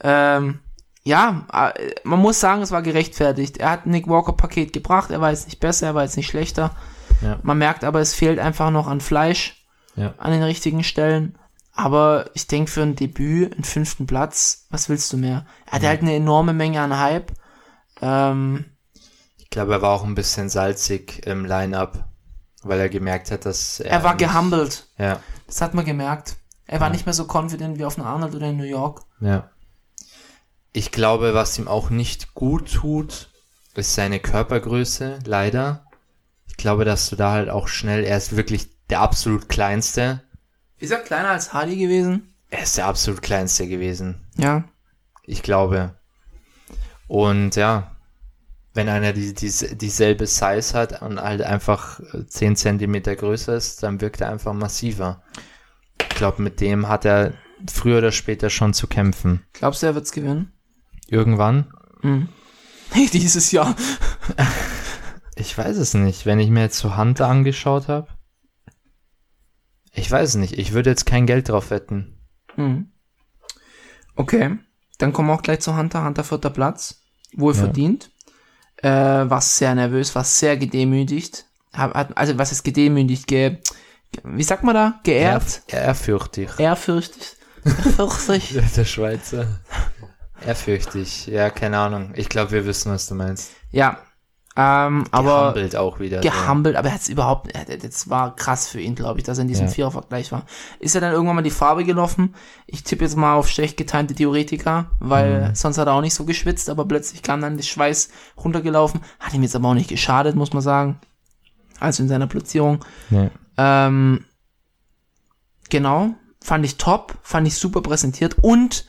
Ähm, ja, äh, man muss sagen, es war gerechtfertigt. Er hat ein Nick Walker Paket gebracht, er war jetzt nicht besser, er war jetzt nicht schlechter. Ja. Man merkt aber, es fehlt einfach noch an Fleisch Ja. an den richtigen Stellen. Aber ich denke, für ein Debüt, einen fünften Platz, was willst du mehr? Er hatte halt eine enorme Menge an Hype. Ähm, Ich glaube, er war auch ein bisschen salzig im Line-Up, weil er gemerkt hat, dass er. er war gehumbelt. Ja, Das hat man gemerkt. Er war nicht mehr so confident wie auf einem Arnold oder in New York. ja. Ich glaube, was ihm auch nicht gut tut, ist seine Körpergröße, leider. Ich glaube, dass du da halt auch schnell, er ist wirklich der absolut kleinste. Ist er kleiner als Hardy gewesen? Er ist der absolut kleinste gewesen. Ja. Ich glaube. Und ja, wenn einer die, die, dieselbe Size hat und halt einfach äh, 10 Zentimeter größer ist, dann wirkt er einfach massiver. Ich glaube, mit dem hat er früher oder später schon zu kämpfen. Glaubst du, er wird's gewinnen? Irgendwann? Hm. Nee, *laughs* dieses Jahr. Ich weiß es nicht. Wenn ich mir jetzt so Hunter angeschaut habe. Ich weiß es nicht. Ich würde jetzt kein Geld drauf wetten. Hm. Okay. Dann kommen wir auch gleich zu Hunter. Hunter vierter Platz. Wohl Ja. verdient. Äh, war sehr nervös, war sehr gedemütigt. Hab, also, was ist gedemütigt? Ge, wie sagt man da? Geehrt? Er, ehrfürchtig. Ehrfürchtig? Ehrfürchtig? *laughs* Der Schweizer. Ehrfürchtig. Ja, keine Ahnung. Ich glaube, wir wissen, was du meinst. ja. Ähm, aber Gehumbelt auch wieder. gehumbelt, aber er hat's überhaupt, er- das war krass für ihn, glaube ich, dass er in diesem Ja. Vierervergleich war. Ist er dann irgendwann mal die Farbe gelaufen? Ich tippe jetzt mal auf schlecht getimte Theoretiker, weil Mhm. sonst hat er auch nicht so geschwitzt, aber plötzlich kam dann der Schweiß runtergelaufen. Hat ihm jetzt aber auch nicht geschadet, muss man sagen. Also in seiner Platzierung. Nee. Ähm, genau, fand ich top, fand ich super präsentiert und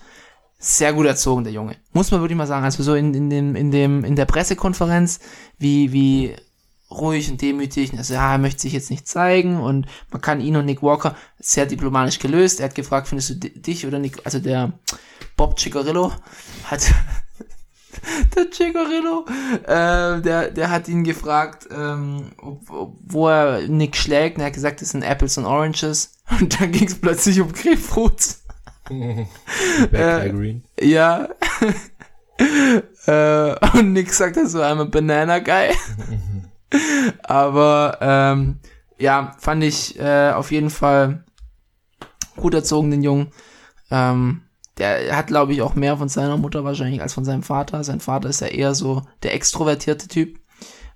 sehr gut erzogen, der Junge. Muss man wirklich mal sagen. Also so in, in dem, in dem, in der Pressekonferenz, wie, wie ruhig und demütig, also ja, er möchte sich jetzt nicht zeigen und man kann ihn und Nick Walker sehr diplomatisch gelöst. Er hat gefragt, findest du di- dich oder Nick, also der Bob Chicarillo hat *laughs* der Chicarillo, äh, der, der hat ihn gefragt, ähm, ob, ob, wo er Nick schlägt. Und er hat gesagt, das sind Apples und Oranges. *laughs* Und dann ging es plötzlich um Grapefruits. *laughs* Backfire Green. Ja. äh, und Nick sagt dann so, I'm a banana guy. Aber ähm, ja, fand ich äh, auf jeden Fall gut erzogen, den Jungen. Ähm, der hat, glaube ich, auch mehr von seiner Mutter wahrscheinlich als von seinem Vater. Sein Vater ist ja eher so der extrovertierte Typ.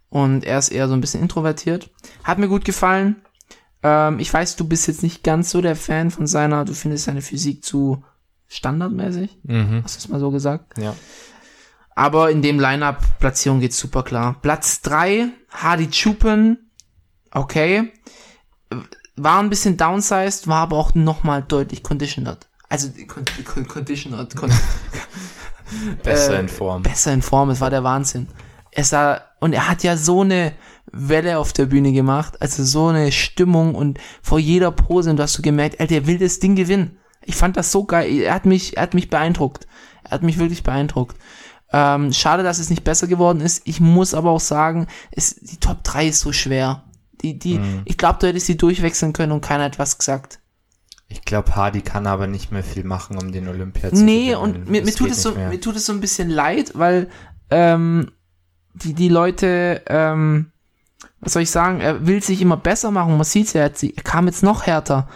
Und er ist eher so ein bisschen introvertiert. Hat mir gut gefallen. Ähm, ich weiß, du bist jetzt nicht ganz so der Fan von seiner, du findest seine Physik zu standardmäßig. Mhm. Hast du es mal so gesagt? Ja. Aber in dem Line-Up, Platzierung geht super klar. Platz 3, Hardy Chupen, okay. War ein bisschen downsized, war aber auch nochmal deutlich conditioned. Also, con con conditioned, con *laughs* Besser Äh, in Form. besser in Form, es war der Wahnsinn. er sah, und er hat ja so eine Welle auf der Bühne gemacht, also so eine Stimmung und vor jeder Pose, und du hast so gemerkt, Alter, er will das Ding gewinnen. Ich fand das so geil. Er hat mich, er hat mich beeindruckt. Er hat mich wirklich beeindruckt. Ähm, schade, dass es nicht besser geworden ist. Ich muss aber auch sagen, es, die Top 3 ist so schwer. Die, die, Mhm. ich glaube, du hättest sie durchwechseln können und keiner hat was gesagt. Ich glaube, Hardy kann aber nicht mehr viel machen, um den Olympia zu Nee, gewinnen. und mir, mir, tut es so, mehr. mir tut es so ein bisschen leid, weil ähm, die, die Leute, ähm, was soll ich sagen, er will sich immer besser machen. Man sieht ja, er hat er kam jetzt noch härter.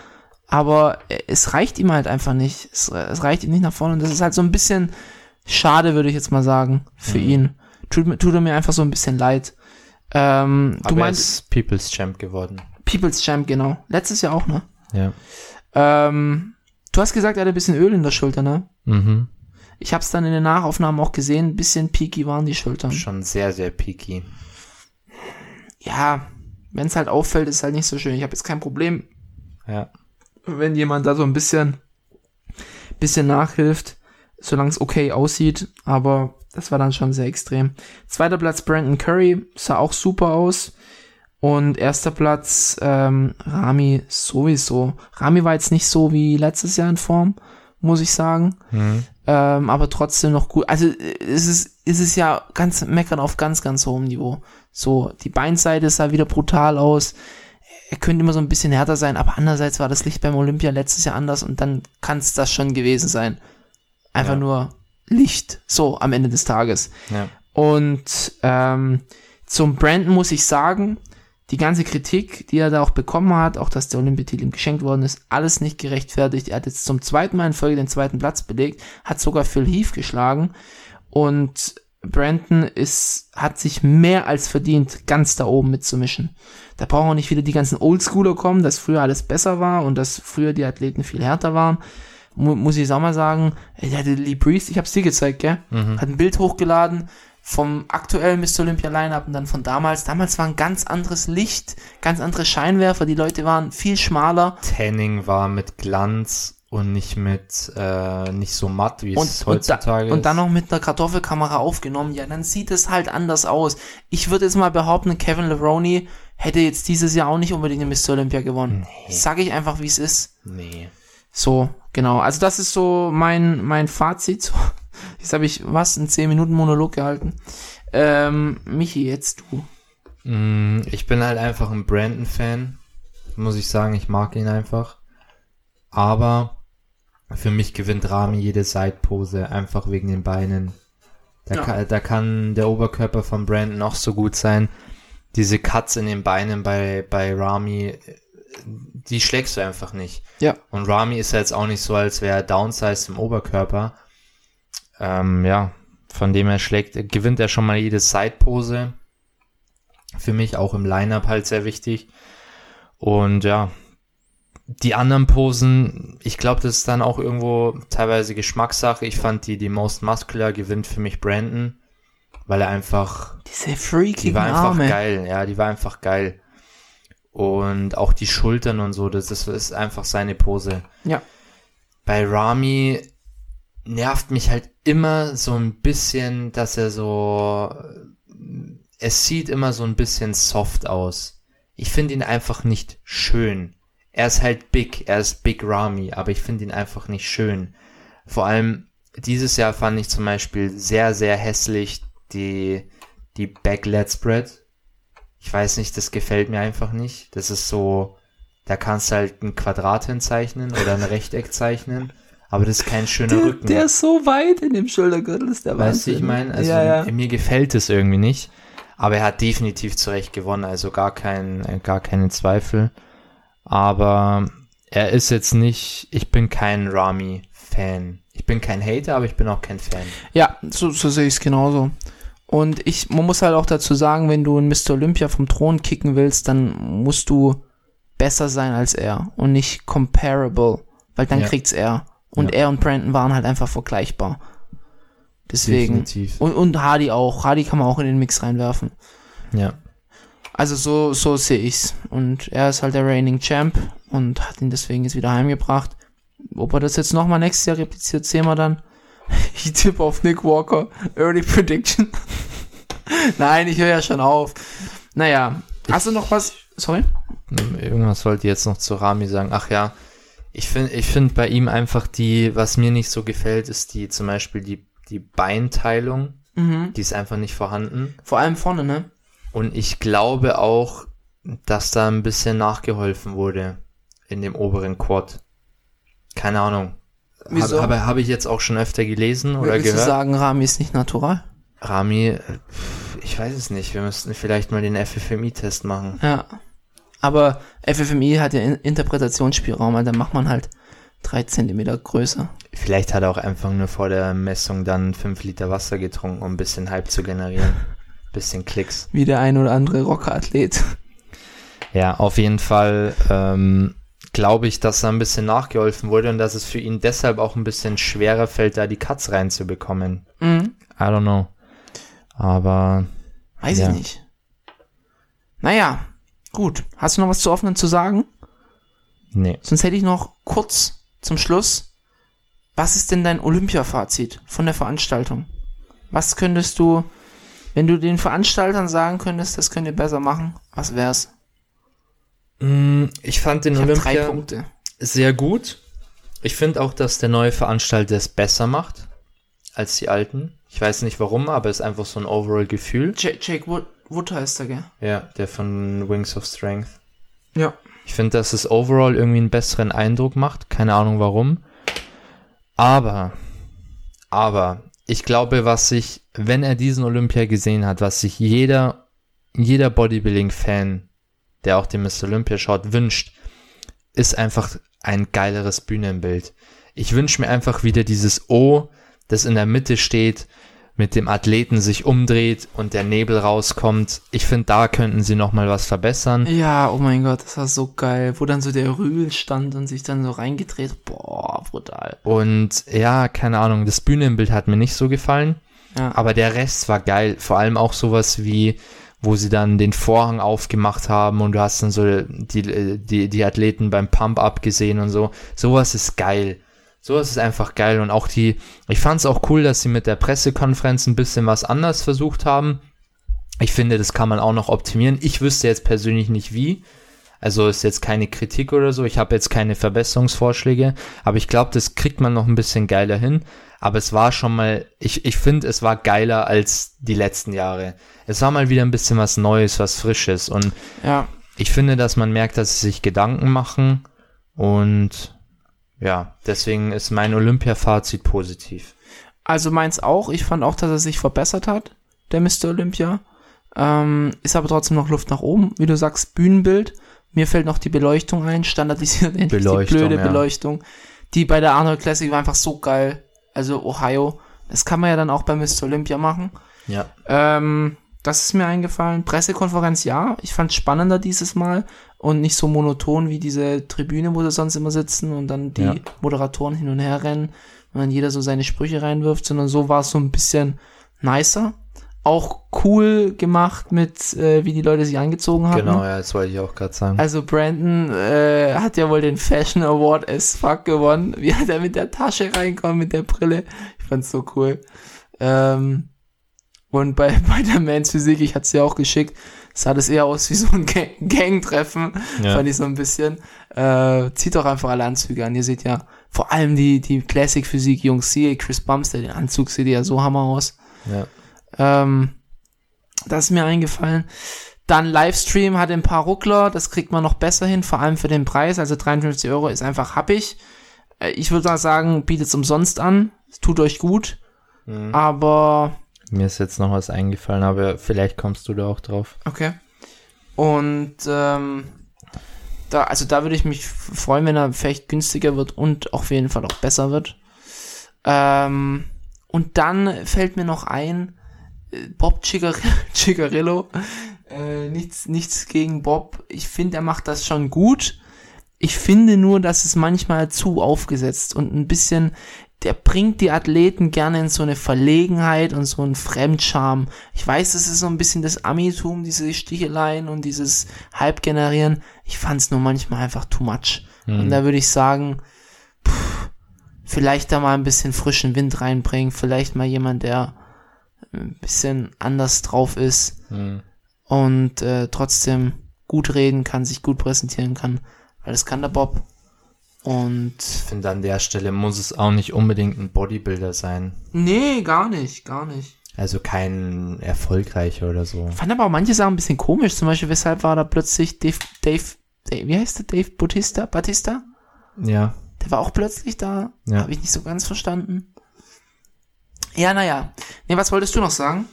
Aber es reicht ihm halt einfach nicht. Es, es reicht ihm nicht nach vorne. Und das ist halt so ein bisschen schade, würde ich jetzt mal sagen, für Mhm. ihn. Tut, mir- tut er mir einfach so ein bisschen leid. Ähm, aber du er meinst ist People's Champ geworden. People's Champ, genau. Letztes Jahr auch, ne? Ja. Ähm, du hast gesagt, er hat ein bisschen Öl in der Schulter, ne? Mhm. Ich habe es dann in den Nachaufnahmen auch gesehen, ein bisschen peaky waren die Schultern. Schon sehr, sehr peaky. Ja, wenn es halt auffällt, ist halt nicht so schön. Ich habe jetzt kein Problem, Ja. wenn jemand da so ein bisschen, bisschen nachhilft, solange es okay aussieht, aber das war dann schon sehr extrem. Zweiter Platz Brandon Curry, sah auch super aus. Und erster Platz ähm, Rami sowieso. Rami war jetzt nicht so wie letztes Jahr in Form, muss ich sagen. Mhm. ähm, aber trotzdem noch gut. Also es ist, es ist ja ganz meckern auf ganz, ganz hohem Niveau. So, die Beinseite sah wieder brutal aus. Er könnte immer so ein bisschen härter sein, aber andererseits war das Licht beim Olympia letztes Jahr anders und dann kann es das schon gewesen sein. Einfach Ja. nur Licht, so am Ende des Tages. Ja. Und ähm, zum Brandon muss ich sagen, die ganze Kritik, die er da auch bekommen hat, auch dass der Olympiatitel ihm geschenkt worden ist, alles nicht gerechtfertigt. Er hat jetzt zum zweiten Mal in Folge den zweiten Platz belegt, hat sogar Phil Heath geschlagen und Brandon ist, hat sich mehr als verdient, ganz da oben mitzumischen. Da brauchen auch nicht wieder die ganzen Oldschooler kommen, dass früher alles besser war und dass früher die Athleten viel härter waren. Mu muss ich jetzt auch mal sagen, ey, der hatte Lee Priest, ich hab's dir gezeigt, gell? Mhm. Hat ein Bild hochgeladen vom aktuellen Mr. Olympia Lineup und dann von damals. Damals war ein ganz anderes Licht, ganz andere Scheinwerfer, die Leute waren viel schmaler Tanning war mit Glanz und nicht mit, äh, nicht so matt, wie und, es und, da, heutzutage und dann ist. noch mit einer Kartoffelkamera aufgenommen. Ja, dann sieht es halt anders aus. Ich würde jetzt mal behaupten, Kevin Levroni hätte jetzt dieses Jahr auch nicht unbedingt den Mr. Olympia gewonnen. Nee. Sag ich einfach, wie es ist. Nee. So, genau. Also das ist so mein, mein Fazit. Jetzt habe ich was, einen 10 Minuten Monolog gehalten. Ähm, Michi, jetzt du. Mm, Ich bin halt einfach ein Brandon-Fan, muss ich sagen. Ich mag ihn einfach. Aber für mich gewinnt Rami jede Seitpose einfach wegen den Beinen. Da, Ja. kann, da kann der Oberkörper von Brandon noch so gut sein. Diese Cuts in den Beinen bei, bei Rami, die schlägst du einfach nicht. Ja. Und Rami ist ja jetzt auch nicht so, als wäre er downsized im Oberkörper. Ähm, ja, von dem er schlägt, gewinnt er schon mal jede Sidepose. Für mich auch im Lineup halt sehr wichtig. Und ja, die anderen Posen, ich glaube, das ist dann auch irgendwo teilweise Geschmackssache. Ich fand die, die Most Muscular gewinnt für mich Brandon, weil er einfach Diese die freakigen war einfach Arme. geil, ja, die war einfach geil. Und auch die Schultern und so, das ist, ist einfach seine Pose. Ja. Bei Rami nervt mich halt immer so ein bisschen, dass er so, es sieht immer so ein bisschen soft aus. Ich finde ihn einfach nicht schön. Er ist halt big, er ist Big Rami, aber ich finde ihn einfach nicht schön. Vor allem dieses Jahr fand ich zum Beispiel sehr, sehr hässlich die, die Backlet Spread. Ich weiß nicht, das gefällt mir einfach nicht. Das ist so, da kannst du halt ein Quadrat hinzeichnen oder ein Rechteck zeichnen, aber das ist kein schöner Der, Rücken. der ist so weit in dem Schultergürtel, ist der Weißt du, ich meine, also ja, ja. mir gefällt es irgendwie nicht, aber er hat definitiv zu Recht gewonnen, also gar kein, gar keine Zweifel. Aber er ist jetzt nicht, ich bin kein Rami-Fan. Ich bin kein Hater, aber ich bin auch kein Fan. Ja, so, so sehe ich es genauso. Und ich, man muss halt auch dazu sagen, wenn du einen Mr. Olympia vom Thron kicken willst, dann musst du besser sein als er und nicht comparable, weil dann Ja. kriegt's er. Und Ja. er und Brandon waren halt einfach vergleichbar. Deswegen. Definitiv. Und, und Hardy auch. Hardy kann man auch in den Mix reinwerfen. Ja. Also so, so sehe ich's. Und er ist halt der reigning Champ und hat ihn deswegen jetzt wieder heimgebracht. Ob er das jetzt nochmal nächstes Jahr repliziert, sehen wir dann. *laughs* Ich tippe auf Nick Walker. Early Prediction. *laughs* Nein, ich höre ja schon auf. Naja, hast du noch was? Sorry? Irgendwas wollte ich jetzt noch zu Rami sagen. Ach ja, ich finde ich finde bei ihm einfach die, was mir nicht so gefällt, ist die zum Beispiel die, die Beinteilung. Mhm. Die ist einfach nicht vorhanden. Vor allem vorne, ne? Und ich glaube auch, dass da ein bisschen nachgeholfen wurde in dem oberen Quad. Keine Ahnung. Wieso? Habe hab ich jetzt auch schon öfter gelesen oder Willst du gehört. sagen, Rami ist nicht natural? Rami, äh, ich weiß es nicht. Wir müssten vielleicht mal den FFMI-Test machen. Ja. Aber FFMI hat ja In Interpretationsspielraum, weil dann macht man halt drei Zentimeter größer. Vielleicht hat er auch einfach nur vor der Messung dann fünf Liter Wasser getrunken, um ein bisschen Hype zu generieren. *laughs* bisschen Klicks. Wie der ein oder andere Rockerathlet. Ja, auf jeden Fall ähm, glaube ich, dass da ein bisschen nachgeholfen wurde und dass es für ihn deshalb auch ein bisschen schwerer fällt, da die Cuts reinzubekommen. Mhm. I don't know. Aber Weiß Ja. ich nicht. Naja, gut. Hast du noch was zu offenen zu sagen? nee. Sonst hätte ich noch kurz zum Schluss. Was ist denn dein Olympia-Fazit von der Veranstaltung? Was könntest du, wenn du den Veranstaltern sagen könntest, das könnt ihr besser machen, was wär's? Mm, Ich fand den Ich Olympia sehr gut. Ich finde auch, dass der neue Veranstalter es besser macht als die alten. Ich weiß nicht warum, aber es ist einfach so ein Overall-Gefühl. Jake Wood, Wood heißt er, gell? Ja, der von Wings of Strength. Ja. Ich finde, dass es overall irgendwie einen besseren Eindruck macht. Keine Ahnung warum. Aber, aber, ich glaube, was sich, wenn er diesen Olympia gesehen hat, was sich jeder, jeder Bodybuilding-Fan, der auch den Mr. Olympia schaut, wünscht, ist einfach ein geileres Bühnenbild. Ich wünsche mir einfach wieder dieses O, das in der Mitte steht, mit dem Athleten sich umdreht und der Nebel rauskommt. Ich finde, da könnten sie noch mal was verbessern. Ja, oh mein Gott, das war so geil. Wo dann so der Rühl stand und sich dann so reingedreht. Boah, brutal. Und ja, keine Ahnung, das Bühnenbild hat mir nicht so gefallen, Ja. aber der Rest war geil. Vor allem auch sowas wie, wo sie dann den Vorhang aufgemacht haben und du hast dann so die, die, die Athleten beim Pump-Up gesehen und so. Sowas ist geil. Sowas ist einfach geil und auch die, ich fand es auch cool, dass sie mit der Pressekonferenz ein bisschen was anders versucht haben. Ich finde, das kann man auch noch optimieren. Ich wüsste jetzt persönlich nicht wie. Also ist jetzt keine Kritik oder so. Ich habe jetzt keine Verbesserungsvorschläge, aber ich glaube, das kriegt man noch ein bisschen geiler hin. Aber es war schon mal, ich, ich finde, es war geiler als die letzten Jahre. Es war mal wieder ein bisschen was Neues, was Frisches. Und ja. ich finde, dass man merkt, dass sie sich Gedanken machen. Und ja, deswegen ist mein Olympia-Fazit positiv. Also meins auch. Ich fand auch, dass er sich verbessert hat, der Mr. Olympia. Ähm, ist aber trotzdem noch Luft nach oben. Wie du sagst, Bühnenbild. Mir fällt noch die Beleuchtung ein, standardisiert *laughs* endlich Beleuchtung, die blöde ja. Beleuchtung. Die bei der Arnold Classic war einfach so geil. Also Ohio. Das kann man ja dann auch bei Mr. Olympia machen. Ja. Ähm, das ist mir eingefallen. Pressekonferenz, ja. Ich fand spannender dieses Mal und nicht so monoton wie diese Tribüne, wo sie sonst immer sitzen und dann die Ja. Moderatoren hin und her rennen und dann jeder so seine Sprüche reinwirft, sondern so war es so ein bisschen nicer. Auch cool gemacht mit, äh, wie die Leute sich angezogen haben. Genau, ja, das wollte ich auch gerade sagen. Also Brandon äh, hat ja wohl den Fashion Award as fuck gewonnen. *laughs* Wie hat er mit der Tasche reinkommt, mit der Brille. Ich fand's so cool. Ähm, und bei, *laughs* bei der Mans Physik, ich hatte ja auch geschickt, sah das eher aus wie so ein Gang Gangtreffen. Ja. Fand ich so ein bisschen. Äh, zieht doch einfach alle Anzüge an. Ihr seht ja, vor allem die, die Classic Physik Jungs hier, Chris Bumstead, den Anzug sieht ja so hammer aus. Ja. Ähm, das ist mir eingefallen. Dann Livestream hat ein paar Ruckler, das kriegt man noch besser hin, vor allem für den Preis. Also 53 Euro ist einfach happig. Äh, Ich würde mal sagen, bietet es umsonst an. Tut euch gut. Mhm. Aber, Mir ist jetzt noch was eingefallen, aber vielleicht kommst du da auch drauf. okay. Und, ähm, da, also da würde ich mich freuen, wenn er vielleicht günstiger wird und auf jeden Fall auch besser wird. Ähm, und dann fällt mir noch ein, äh, Bob Cigar *laughs* Cigarillo. Äh, nichts, nichts gegen Bob. Ich finde, er macht das schon gut. Ich finde nur, dass es manchmal zu aufgesetzt und ein bisschen, der bringt die Athleten gerne in so eine Verlegenheit und so einen Fremdscham. Ich weiß, das ist so ein bisschen das Amitum, diese Sticheleien und dieses Hype-Generieren. Ich fand es nur manchmal einfach too much. Und da würde ich sagen, pff, vielleicht da mal ein bisschen frischen Wind reinbringen, vielleicht mal jemand, der ein bisschen anders drauf ist Hm. und äh, trotzdem gut reden kann, sich gut präsentieren kann, weil das kann der Bob. Und Ich finde, an der Stelle muss es auch nicht unbedingt ein Bodybuilder sein. nee, gar nicht, gar nicht. Also kein erfolgreicher oder so. Ich fand aber auch manche Sachen ein bisschen komisch. Zum Beispiel, weshalb war da plötzlich Dave, Dave, Dave wie heißt der? Dave Bautista? Batista? Ja. Der war auch plötzlich da. Ja. Habe ich nicht so ganz verstanden. Ja, naja. Nee, was wolltest du noch sagen?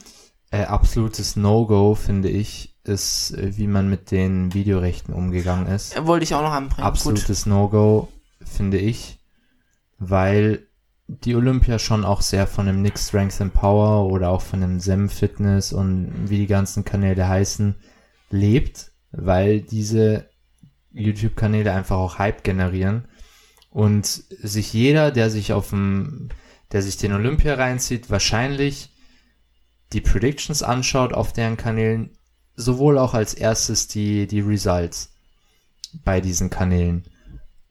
Äh, absolutes No-Go, finde ich, ist, äh, wie man mit den Videorechten umgegangen ist. Wollte ich auch noch anbringen. Absolutes No-Go, finde ich, weil die Olympia schon auch sehr von dem Nick Strength and Power oder auch von dem Sem Fitness und wie die ganzen Kanäle heißen, lebt, weil diese YouTube-Kanäle einfach auch Hype generieren und sich jeder, der sich auf dem, der sich den Olympia reinzieht, wahrscheinlich die Predictions anschaut auf deren Kanälen, sowohl auch als erstes die, die Results bei diesen Kanälen.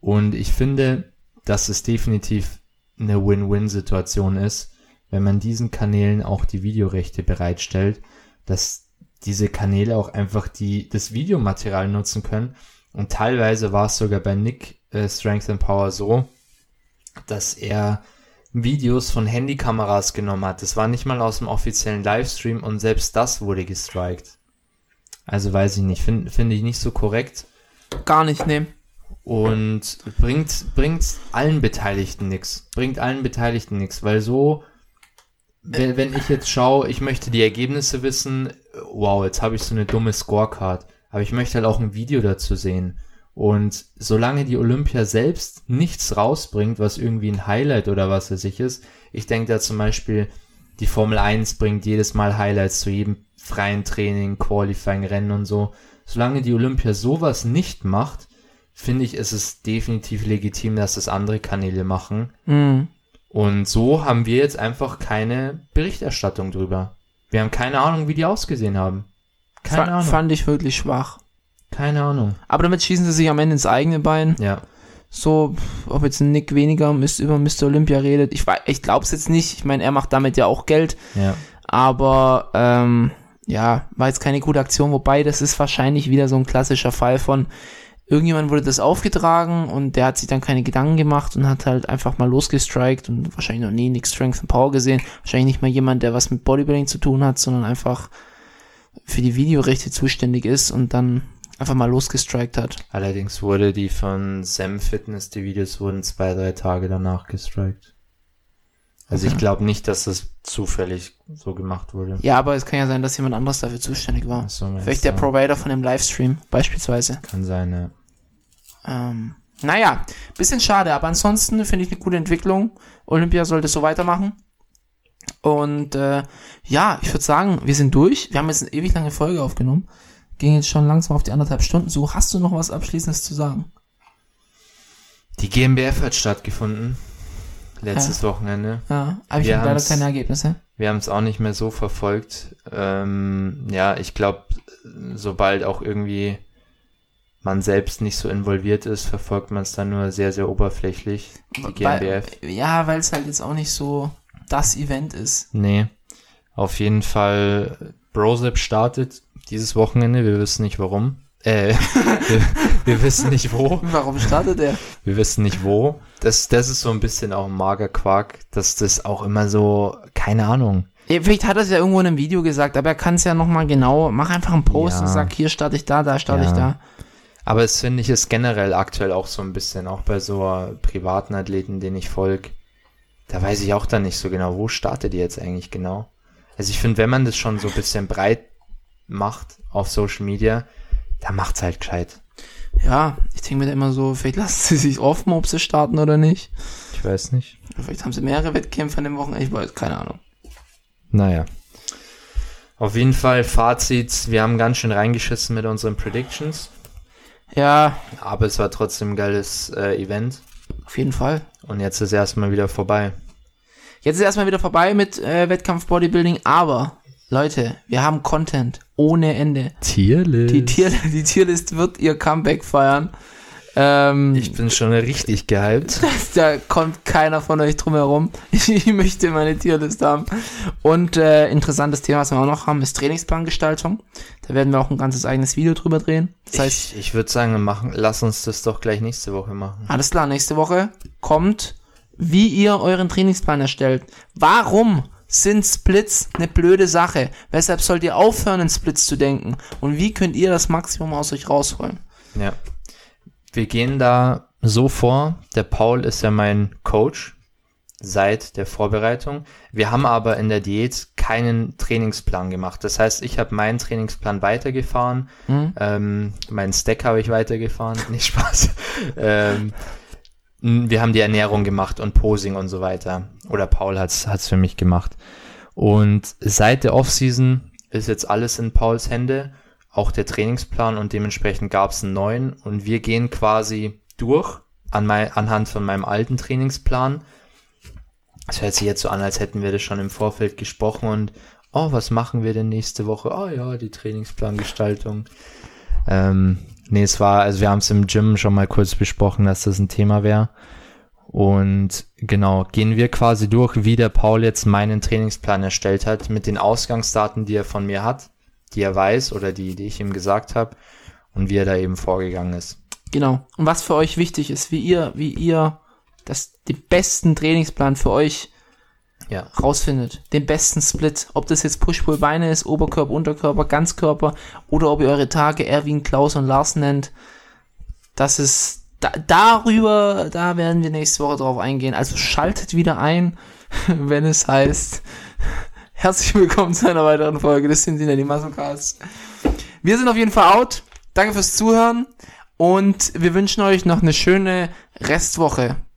Und ich finde, dass es definitiv eine Win-Win-Situation ist, wenn man diesen Kanälen auch die Videorechte bereitstellt, dass diese Kanäle auch einfach die, das Videomaterial nutzen können. Und teilweise war es sogar bei Nick äh, Strength and Power so, dass er Videos von Handykameras genommen hat. Das war nicht mal aus dem offiziellen Livestream und selbst das wurde gestrikt. Also weiß ich nicht, finde find ich nicht so korrekt Gar nicht, nee. Und bringt, bringt allen Beteiligten nix. Bringt allen Beteiligten nix, weil so, wenn, wenn ich jetzt schaue, ich möchte die Ergebnisse wissen, wow, jetzt habe ich so eine dumme Scorecard, aber ich möchte halt auch ein Video dazu sehen. Und solange die Olympia selbst nichts rausbringt, was irgendwie ein Highlight oder was weiß ich ist, ich denke da zum Beispiel, die Formel 1 bringt jedes Mal Highlights zu jedem freien Training, Qualifying, Rennen und so. Solange die Olympia sowas nicht macht, finde ich, ist es definitiv legitim, dass das andere Kanäle machen. Mhm. Und so haben wir jetzt einfach keine Berichterstattung drüber. Wir haben keine Ahnung, wie die ausgesehen haben. Keine Fa Ahnung. Fand ich wirklich schwach. Keine Ahnung. Aber damit schießen sie sich am Ende ins eigene Bein. Ja. So, ob jetzt ein Nick weniger über Mr. Olympia redet, ich, wei- ich glaube es jetzt nicht. Ich meine, er macht damit ja auch Geld. Ja. Aber ähm, ja, war jetzt keine gute Aktion. Wobei, das ist wahrscheinlich wieder so ein klassischer Fall von irgendjemand wurde das aufgetragen und der hat sich dann keine Gedanken gemacht und hat halt einfach mal losgestrikt und wahrscheinlich noch nie Nick Strength and Power gesehen. Wahrscheinlich nicht mal jemand, der was mit Bodybuilding zu tun hat, sondern einfach für die Videorechte zuständig ist und dann einfach mal losgestrikt hat. Allerdings wurde die von Sam Fitness, die Videos wurden zwei, drei Tage danach gestrikt. Also ich glaube nicht, dass das zufällig so gemacht wurde. Ja, aber es kann ja sein, dass jemand anderes dafür zuständig war. So, Vielleicht der? Provider von dem Livestream beispielsweise. Kann sein, ja. Ähm, naja, bisschen schade, aber ansonsten finde ich eine gute Entwicklung. Olympia sollte so weitermachen. Und äh, ja, ich würde sagen, wir sind durch. Wir haben jetzt eine ewig lange Folge aufgenommen. Ging jetzt schon langsam auf die anderthalb Stunden zu. Hast du noch was Abschließendes zu sagen? Die GmbF hat stattgefunden. Letztes Wochenende. Ja, aber ich habe leider keine Ergebnisse. Wir haben es auch nicht mehr so verfolgt. Ähm, ja, ich glaube, sobald auch irgendwie man selbst nicht so involviert ist, verfolgt man es dann nur sehr, sehr oberflächlich. Die GmbF. Weil, ja, weil es halt jetzt auch nicht so das Event ist. Nee. Auf jeden Fall, Brosep startet dieses Wochenende. Wir wissen nicht warum. Äh, wir, wir wissen nicht wo. Warum startet er? Wir wissen nicht wo. Das, das ist so ein bisschen auch ein mager Quark, dass das auch immer so, keine Ahnung. Vielleicht hat er es ja irgendwo in einem Video gesagt, aber er kann es ja nochmal genau, mach einfach einen Post Ja. und sag, hier starte ich da, da starte Ja. ich da. Aber es finde ich ist generell aktuell auch so ein bisschen, auch bei so privaten Athleten, denen ich folge, da weiß ich auch dann nicht so genau, wo startet ihr jetzt eigentlich genau. Also ich finde, wenn man das schon so ein bisschen breit macht auf Social Media, dann macht's halt gescheit. Ja, ich denke mir da immer so, vielleicht lassen sie sich offen, ob sie starten oder nicht. Ich weiß nicht. Vielleicht haben sie mehrere Wettkämpfe an dem Wochenende, ich weiß, keine Ahnung. Naja. Auf jeden Fall Fazit, wir haben ganz schön reingeschissen mit unseren Predictions, Ja, aber es war trotzdem ein geiles äh, Event auf jeden Fall. und jetzt ist erstmal wieder vorbei. Jetzt ist erstmal wieder vorbei mit äh, Wettkampf Bodybuilding, aber Leute, wir haben Content ohne Ende. Tierlist. Die, Tier, *laughs* die Tierlist wird ihr Comeback feiern. Ähm, Ich bin schon richtig gehypt. *laughs* da kommt keiner von euch drum herum. *laughs* Ich möchte meine Tierliste haben. Und äh, interessantes Thema, was wir auch noch haben, ist Trainingsplangestaltung. Da werden wir auch ein ganzes eigenes Video drüber drehen. Das heißt, ich ich würde sagen, machen, lass uns das doch gleich nächste Woche machen. alles klar, nächste Woche kommt, wie ihr euren Trainingsplan erstellt. Warum sind Splits eine blöde Sache? Weshalb sollt ihr aufhören, in Splits zu denken? Und wie könnt ihr das Maximum aus euch rausholen? Ja. Wir gehen da so vor. Der Paul ist ja mein Coach seit der Vorbereitung. Wir haben aber in der Diät keinen Trainingsplan gemacht. Das heißt, ich habe meinen Trainingsplan weitergefahren. Hm? Ähm, meinen Stack habe ich weitergefahren. *laughs* Nicht Spaß. ähm, wir haben die Ernährung gemacht und Posing und so weiter. Oder Paul hat's hat's für mich gemacht. Und seit der Offseason ist jetzt alles in Pauls Hände, auch der Trainingsplan und dementsprechend gab's einen neuen und wir gehen quasi durch an mein, anhand von meinem alten Trainingsplan. Es hört sich jetzt so an, als hätten wir das schon im Vorfeld gesprochen und oh, was machen wir denn nächste Woche? Oh ja, die Trainingsplangestaltung. Ähm, nee, es war, also wir haben es im Gym schon mal kurz besprochen, dass das ein Thema wäre. Und genau, gehen wir quasi durch, wie der Paul jetzt meinen Trainingsplan erstellt hat, mit den Ausgangsdaten, die er von mir hat, die er weiß oder die, die ich ihm gesagt habe und wie er da eben vorgegangen ist. Genau. Und was für euch wichtig ist, wie ihr, wie ihr das, den besten Trainingsplan für euch Ja. rausfindet. Den besten Split. Ob das jetzt Push-Pull-Beine ist, Oberkörper, Unterkörper, Ganzkörper oder ob ihr eure Tage Erwin, Klaus und Lars nennt. Das ist, da, darüber, da werden wir nächste Woche drauf eingehen. Also schaltet wieder ein, *laughs* wenn es heißt, *laughs* herzlich willkommen zu einer weiteren Folge des Cincinnati Musclecast. Wir sind auf jeden Fall out. Danke fürs Zuhören und wir wünschen euch noch eine schöne Restwoche.